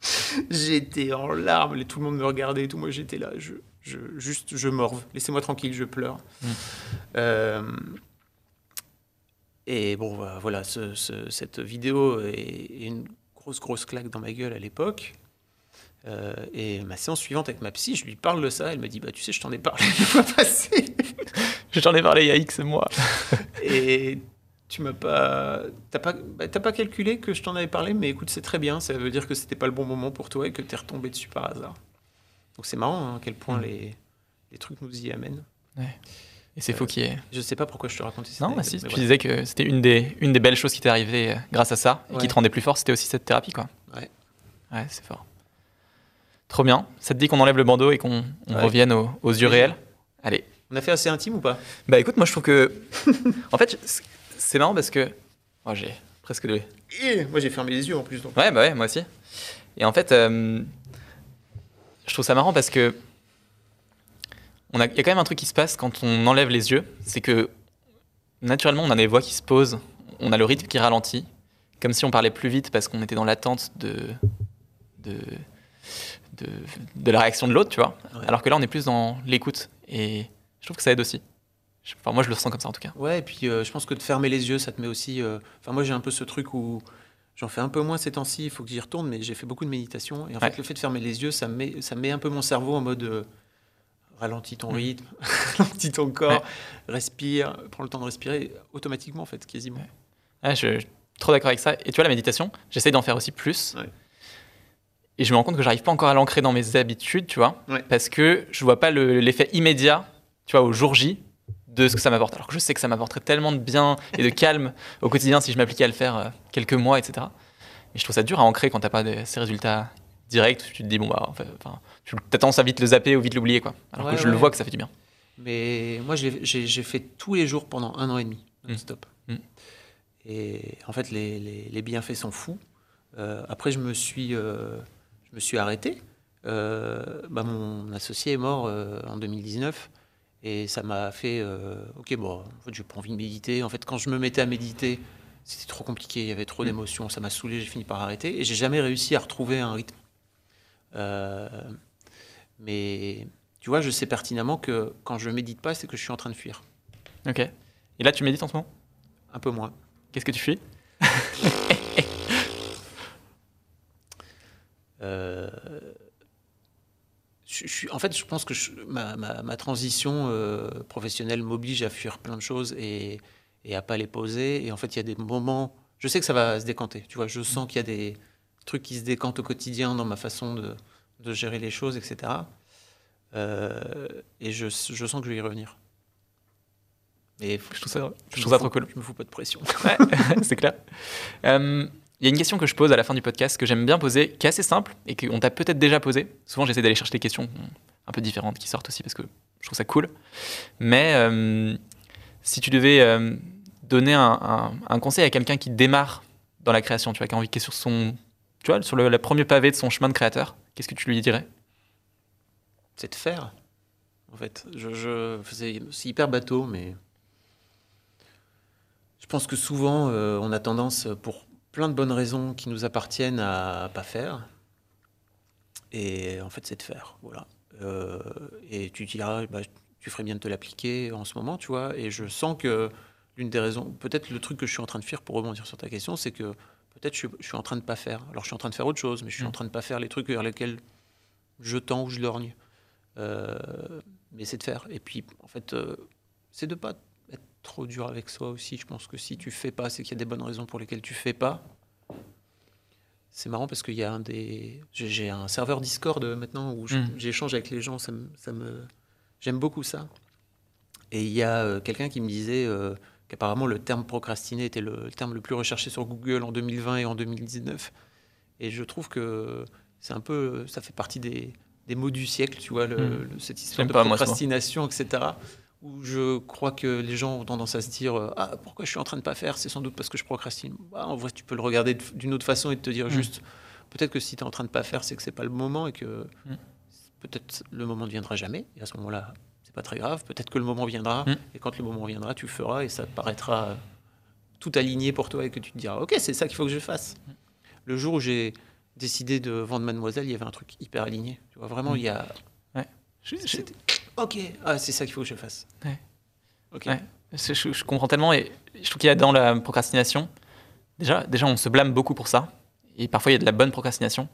j'étais en larmes, et tout le monde me regardait et tout. Moi, j'étais là, je, je, juste, je morve. Laissez-moi tranquille, je pleure. Mm. Euh, Et bon, voilà, cette vidéo est, une grosse, grosse claque dans ma gueule à l'époque. Euh, et ma séance suivante avec ma psy, je lui parle de ça. Elle me dit Bah, tu sais, je t'en ai parlé la fois passée. je t'en ai parlé il y a X mois. et tu m'as pas. T'as pas, bah, pas calculé que je t'en avais parlé, mais écoute, c'est très bien. Ça veut dire que c'était pas le bon moment pour toi et que t'es retombé dessus par hasard. Donc c'est marrant hein, à quel point mm. les, les, trucs nous y amènent. Ouais. Et c'est faux qui est. Je sais pas pourquoi je te racontais ça. Non, bah si, tu disais que c'était une des, une des belles choses qui t'est arrivée euh, grâce à ça et qui te rendait plus fort, c'était aussi cette thérapie, quoi. Ouais. Ouais, c'est fort. Trop bien. Ça te dit qu'on enlève le bandeau et qu'on revienne aux, yeux réels? Allez. On a fait assez intime ou pas? Bah écoute, moi je trouve que. en fait, c'est marrant parce que. Moi j'ai presque levé. moi j'ai fermé les yeux en plus. Donc. Ouais, bah ouais, moi aussi. Et en fait, euh, je trouve ça marrant parce que il y a quand même un truc qui se passe quand on enlève les yeux, c'est que naturellement on a des voix qui se posent, on a le rythme qui ralentit, comme si on parlait plus vite parce qu'on était dans l'attente de, de, de, la réaction de l'autre, tu vois. Alors que là on est plus dans l'écoute et je trouve que ça aide aussi. Enfin, moi je le ressens comme ça en tout cas. Ouais, et puis euh, je pense que de fermer les yeux, ça te met aussi. Euh, enfin, moi j'ai un peu ce truc où J'en fais un peu moins ces temps-ci, il faut que j'y retourne, mais j'ai fait beaucoup de méditation. Et en fait, le fait de fermer les yeux, ça met, ça met un peu mon cerveau en mode euh, ralentis ton mm. rythme, ralentis ton corps, respire, prends le temps de respirer automatiquement, en fait, quasiment. je, suis trop d'accord avec ça. Et tu vois, la méditation, j'essaie d'en faire aussi plus. Et je me rends compte que j'arrive pas encore à l'ancrer dans mes habitudes, tu vois, parce que je vois pas l'effet immédiat, tu vois, au jour J de ce que ça m'apporte. Alors que je sais que ça m'apporterait tellement de bien et de calme au quotidien si je m'appliquais à le faire euh, quelques mois, etc. Mais je trouve ça dur à ancrer quand t'as pas ces résultats directs. Tu te dis, bon, bah, enfin, tu as tendance à vite le zapper ou vite l'oublier, quoi. Alors que je le vois que ça fait du bien. Mais moi, j'ai fait tous les jours pendant un an et demi, non-stop. Mmh. Mmh. Et en fait, les, les, bienfaits sont fous. Euh, après, je me suis, euh, je me suis arrêté. Euh, bah, mon associé est mort en 2019. Et ça m'a fait, ok, bon, en fait, je pas envie de méditer. En fait, quand je me mettais à méditer, c'était trop compliqué, il y avait trop mmh. d'émotions, ça m'a saoulé, j'ai fini par arrêter. Et j'ai jamais réussi à retrouver un rythme. Mais tu vois, je sais pertinemment que quand je médite pas, c'est que je suis en train de fuir. Ok. Et là, tu médites en ce moment? Un peu moins. Qu'est-ce que tu fuis? Euh, je, en fait, je pense que ma, ma, transition euh, professionnelle m'oblige à fuir plein de choses et, et à pas les poser. Et en fait, il y a des moments. Je sais que ça va se décanter. Tu vois, je sens qu'il y a des trucs qui se décantent au quotidien dans ma façon de, de gérer les choses, etc. Euh, et je, je, sens que je vais y revenir. Et je trouve ça, je trouve ça trop cool. Je me fous pas de pression. c'est clair. Euh, il y a une question que je pose à la fin du podcast que j'aime bien poser, qui est assez simple et qu'on t'a peut-être déjà posé. Souvent, j'essaie d'aller chercher des questions un peu différentes qui sortent aussi parce que je trouve ça cool. Mais euh, si tu devais donner un, un, conseil à quelqu'un qui démarre dans la création, tu vois, qui a envie de sur son, sur le, premier pavé de son chemin de créateur, Qu'est-ce que tu lui dirais? C'est de faire, en fait. Je, c'est hyper bateau, mais je pense que souvent, euh, on a tendance, pour plein de bonnes raisons qui nous appartiennent, à pas faire. Et en fait, c'est de faire. Voilà. Euh, et tu diras, bah, tu ferais bien de te l'appliquer en ce moment, tu vois. Et je sens que l'une des raisons, peut-être le truc que je suis en train de faire pour rebondir sur ta question, c'est que peut-être je, je, suis en train de pas faire. Alors je suis en train de faire autre chose, mais je suis en mm. train de pas faire les trucs vers lesquels je tends ou je lorgne. Euh, mais c'est de faire. Et puis, en fait, euh, c'est de pas être trop dur avec soi aussi. Je pense que si tu fais pas, c'est qu'il y a des bonnes raisons pour lesquelles tu fais pas. C'est marrant parce qu'il y a un des. J'ai un serveur Discord maintenant où mm. j'échange avec les gens. Ça me, ça me... J'aime beaucoup ça. Et il y a euh, quelqu'un qui me disait qu'apparemment le terme procrastiner était le, terme le plus recherché sur Google en 2020 et en 2019. Et je trouve que c'est un peu, ça fait partie des, des mots du siècle, tu vois, le, hmm. cette histoire de procrastination, etc. Où je crois que les gens ont tendance à se dire ah pourquoi je suis en train de pas faire, c'est sans doute parce que je procrastine. Bah, en vrai, tu peux le regarder d'une autre façon et te dire hmm. juste peut-être que si tu es en train de pas faire, c'est que c'est pas le moment et que hmm. peut-être le moment ne viendra jamais. Et à ce moment-là, pas très grave. Peut-être que le moment viendra, mm. et quand le moment viendra, tu feras, et ça paraîtra tout aligné pour toi, et que tu te diras, ok, c'est ça qu'il faut que je fasse. Mm. Le jour où j'ai décidé de vendre Mademoiselle, il y avait un truc hyper aligné. Tu vois, vraiment, mm. il y a. Ouais. Ok, ah, c'est ça qu'il faut que je fasse. Ouais. Ok. je, comprends tellement et je trouve qu'il y a dans la procrastination, déjà, déjà on se blâme beaucoup pour ça. Et parfois il y a de la bonne procrastination.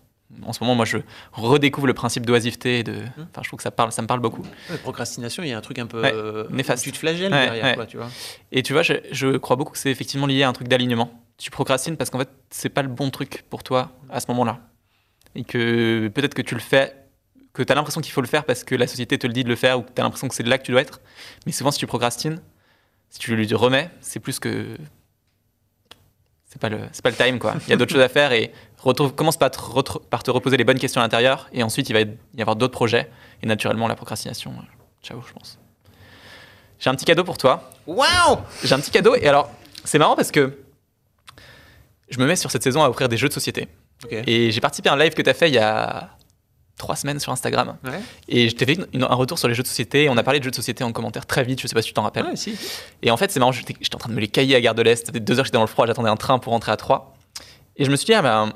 En ce moment, moi, je redécouvre le principe d'oisiveté. De... Mmh. Enfin, je trouve que ça, parle, ça me parle beaucoup. La procrastination, il y a un truc un peu euh, néfaste. Tu te flagelles derrière, quoi, tu vois. Et tu vois, je, je crois beaucoup que c'est effectivement lié à un truc d'alignement. Tu procrastines parce qu'en fait, c'est pas le bon truc pour toi à ce moment-là. Et que peut-être que tu le fais que tu as l'impression qu'il faut le faire parce que la société te le dit de le faire ou que tu as l'impression que c'est là que tu dois être. Mais souvent, si tu procrastines, si tu lui remets, c'est plus que. C'est pas, le, pas le time, quoi. Il y a d'autres choses à faire et retrouve, commence par te, par te reposer les bonnes questions à l'intérieur et ensuite il va y avoir d'autres projets et naturellement la procrastination. Euh, ciao, je pense. J'ai un petit cadeau pour toi. Waouh J'ai un petit cadeau et alors, c'est marrant parce que je me mets sur cette saison à offrir des jeux de société. Et j'ai participé à un live que tu as fait il y a trois semaines sur Instagram. Et je t'ai fait un retour sur les jeux de société. On a parlé de jeux de société en commentaire très vite. Je sais pas si tu t'en rappelles. Et en fait, c'est marrant. J'étais en train de me les cailler à Gare de l'Est. Ça deux heures que j'étais dans le froid. J'attendais un train pour rentrer à 3. Et je me suis dit, ah ben,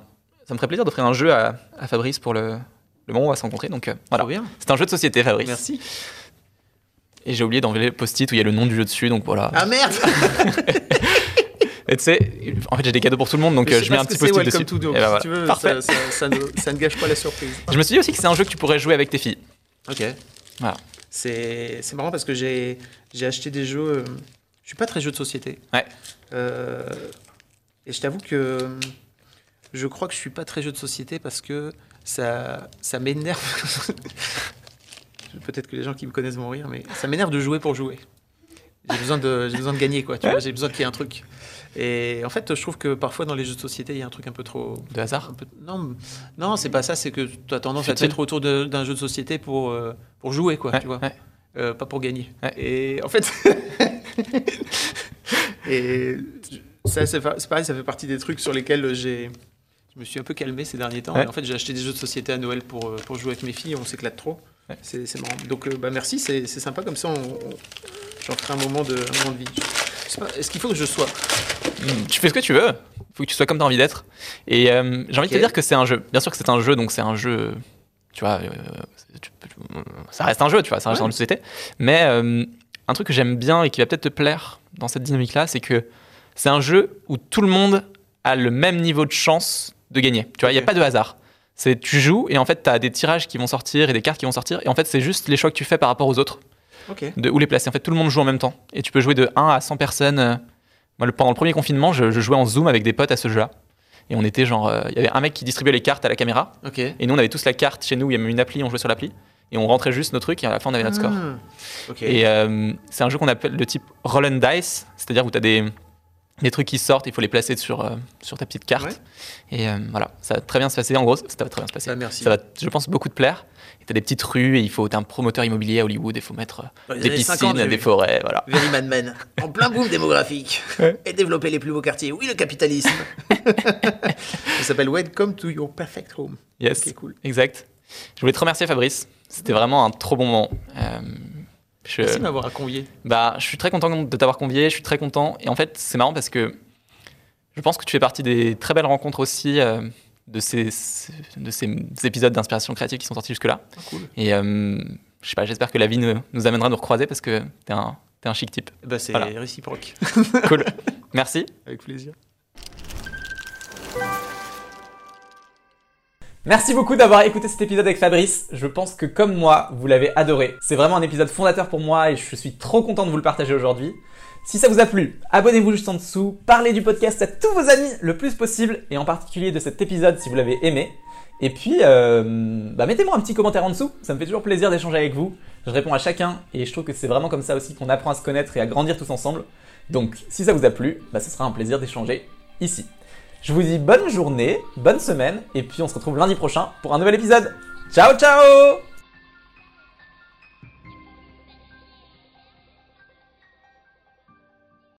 ça me ferait plaisir d'offrir un jeu à, Fabrice pour le, le, moment où on va se rencontrer. Donc euh, voilà. C'est un jeu de société, Fabrice. Merci. Et j'ai oublié d'enlever le post-it où il y a le nom du jeu dessus. Donc voilà. Ah merde Et tu sais, en fait, j'ai des cadeaux pour tout le monde, donc euh, je, mets un petit post-it dessus. To, donc, ben si tu veux, ça, ça, ne, ça, ne, gâche pas la surprise. Je me suis dit aussi que c'est un jeu que tu pourrais jouer avec tes filles. Ok. Voilà. C'est marrant parce que j'ai acheté des jeux. Euh, je suis pas très jeu de société. Ouais. Euh, et je t'avoue que je crois que je suis pas très jeu de société parce que ça, ça m'énerve. Peut-être que les gens qui me connaissent vont rire, mais ça m'énerve de jouer pour jouer. J'ai besoin de, j'ai besoin de gagner, quoi. Tu vois, j'ai besoin qu'il y ait un truc. Et en fait, je trouve que parfois dans les jeux de société, il y a un truc un peu trop. De hasard Non, non c'est pas ça. C'est que tu as tendance à te mettre autour d'un jeu de société pour, euh, pour jouer, quoi. tu vois euh, Pas pour gagner. Et en fait. et ça, c'est pareil, ça fait partie des trucs sur lesquels j'ai. Je me suis un peu calmé ces derniers temps. en fait, j'ai acheté des jeux de société à Noël pour, euh, pour jouer avec mes filles. On s'éclate trop. C'est marrant. Donc, bah, merci, c'est sympa. Comme ça, on J'en ferai un moment de, un de vie. Est-ce qu'il faut que je sois? Hmm, Tu fais ce que tu veux. Il faut que tu sois comme tu as envie d'être. Et euh, j'ai envie de te dire que c'est un jeu. Bien sûr que c'est un jeu, donc c'est un jeu. Tu vois, euh, ça reste un jeu, tu vois, ça reste ouais. une société. Mais euh, un truc que j'aime bien et qui va peut-être te plaire dans cette dynamique-là, c'est que c'est un jeu où tout le monde a le même niveau de chance de gagner. Tu vois, il n'y a pas de hasard. C'est tu joues et en fait, tu as des tirages qui vont sortir et des cartes qui vont sortir. Et en fait, c'est juste les choix que tu fais par rapport aux autres de où les placer. En fait, tout le monde joue en même temps. Et tu peux jouer de 1 à 100 personnes. Euh, moi, pendant le premier confinement, je, jouais en Zoom avec des potes à ce jeu-là. Et on était genre. Euh, il y avait un mec qui distribuait les cartes à la caméra. Et nous, on avait tous la carte chez nous. Il y avait une appli, on jouait sur l'appli. Et on rentrait juste nos trucs et à la fin, on avait notre score. Ah, et euh, c'est un jeu qu'on appelle le type roll and dice. C'est-à-dire où tu as des, des trucs qui sortent, il faut les placer sur, sur ta petite carte. Et voilà, ça va très bien se passer. En gros, ça va très bien se passer. Bah, merci. Ça va, je pense, beaucoup te plaire t'as des petites rues et il faut, t'es un promoteur immobilier à Hollywood, il faut mettre des piscines, des forêts, voilà. Very Madman, en plein boom démographique, et développer les plus beaux quartiers. Oui, le capitalisme. Ça s'appelle Welcome to your perfect home. Yes, cool. exact. Je voulais te remercier Fabrice, c'était vraiment un trop bon moment. Je... Merci de m'avoir convié. Bah, je suis très content de t'avoir convié, je suis très content. Et en fait, c'est marrant parce que je pense que tu fais partie des très belles rencontres aussi. Euh, de ces, de ces épisodes d'inspiration créative qui sont sortis jusque-là. Ah, Et euh, je sais pas, j'espère que la vie nous, amènera à nous recroiser parce que t'es un, es un chic type. Bah, c'est réciproque. cool. Merci. Avec plaisir. Merci beaucoup d'avoir écouté cet épisode avec Fabrice. Je pense que comme moi, vous l'avez adoré. C'est vraiment un épisode fondateur pour moi et je suis trop content de vous le partager aujourd'hui. Si ça vous a plu, abonnez-vous juste en dessous, parlez du podcast à tous vos amis le plus possible, et en particulier de cet épisode si vous l'avez aimé. Et puis, euh, bah mettez-moi un petit commentaire en dessous, ça me fait toujours plaisir d'échanger avec vous. Je réponds à chacun, et je trouve que c'est vraiment comme ça aussi qu'on apprend à se connaître et à grandir tous ensemble. Donc, si ça vous a plu, bah ce sera un plaisir d'échanger ici. Je vous dis bonne journée, bonne semaine, et puis on se retrouve lundi prochain pour un nouvel épisode. Ciao ciao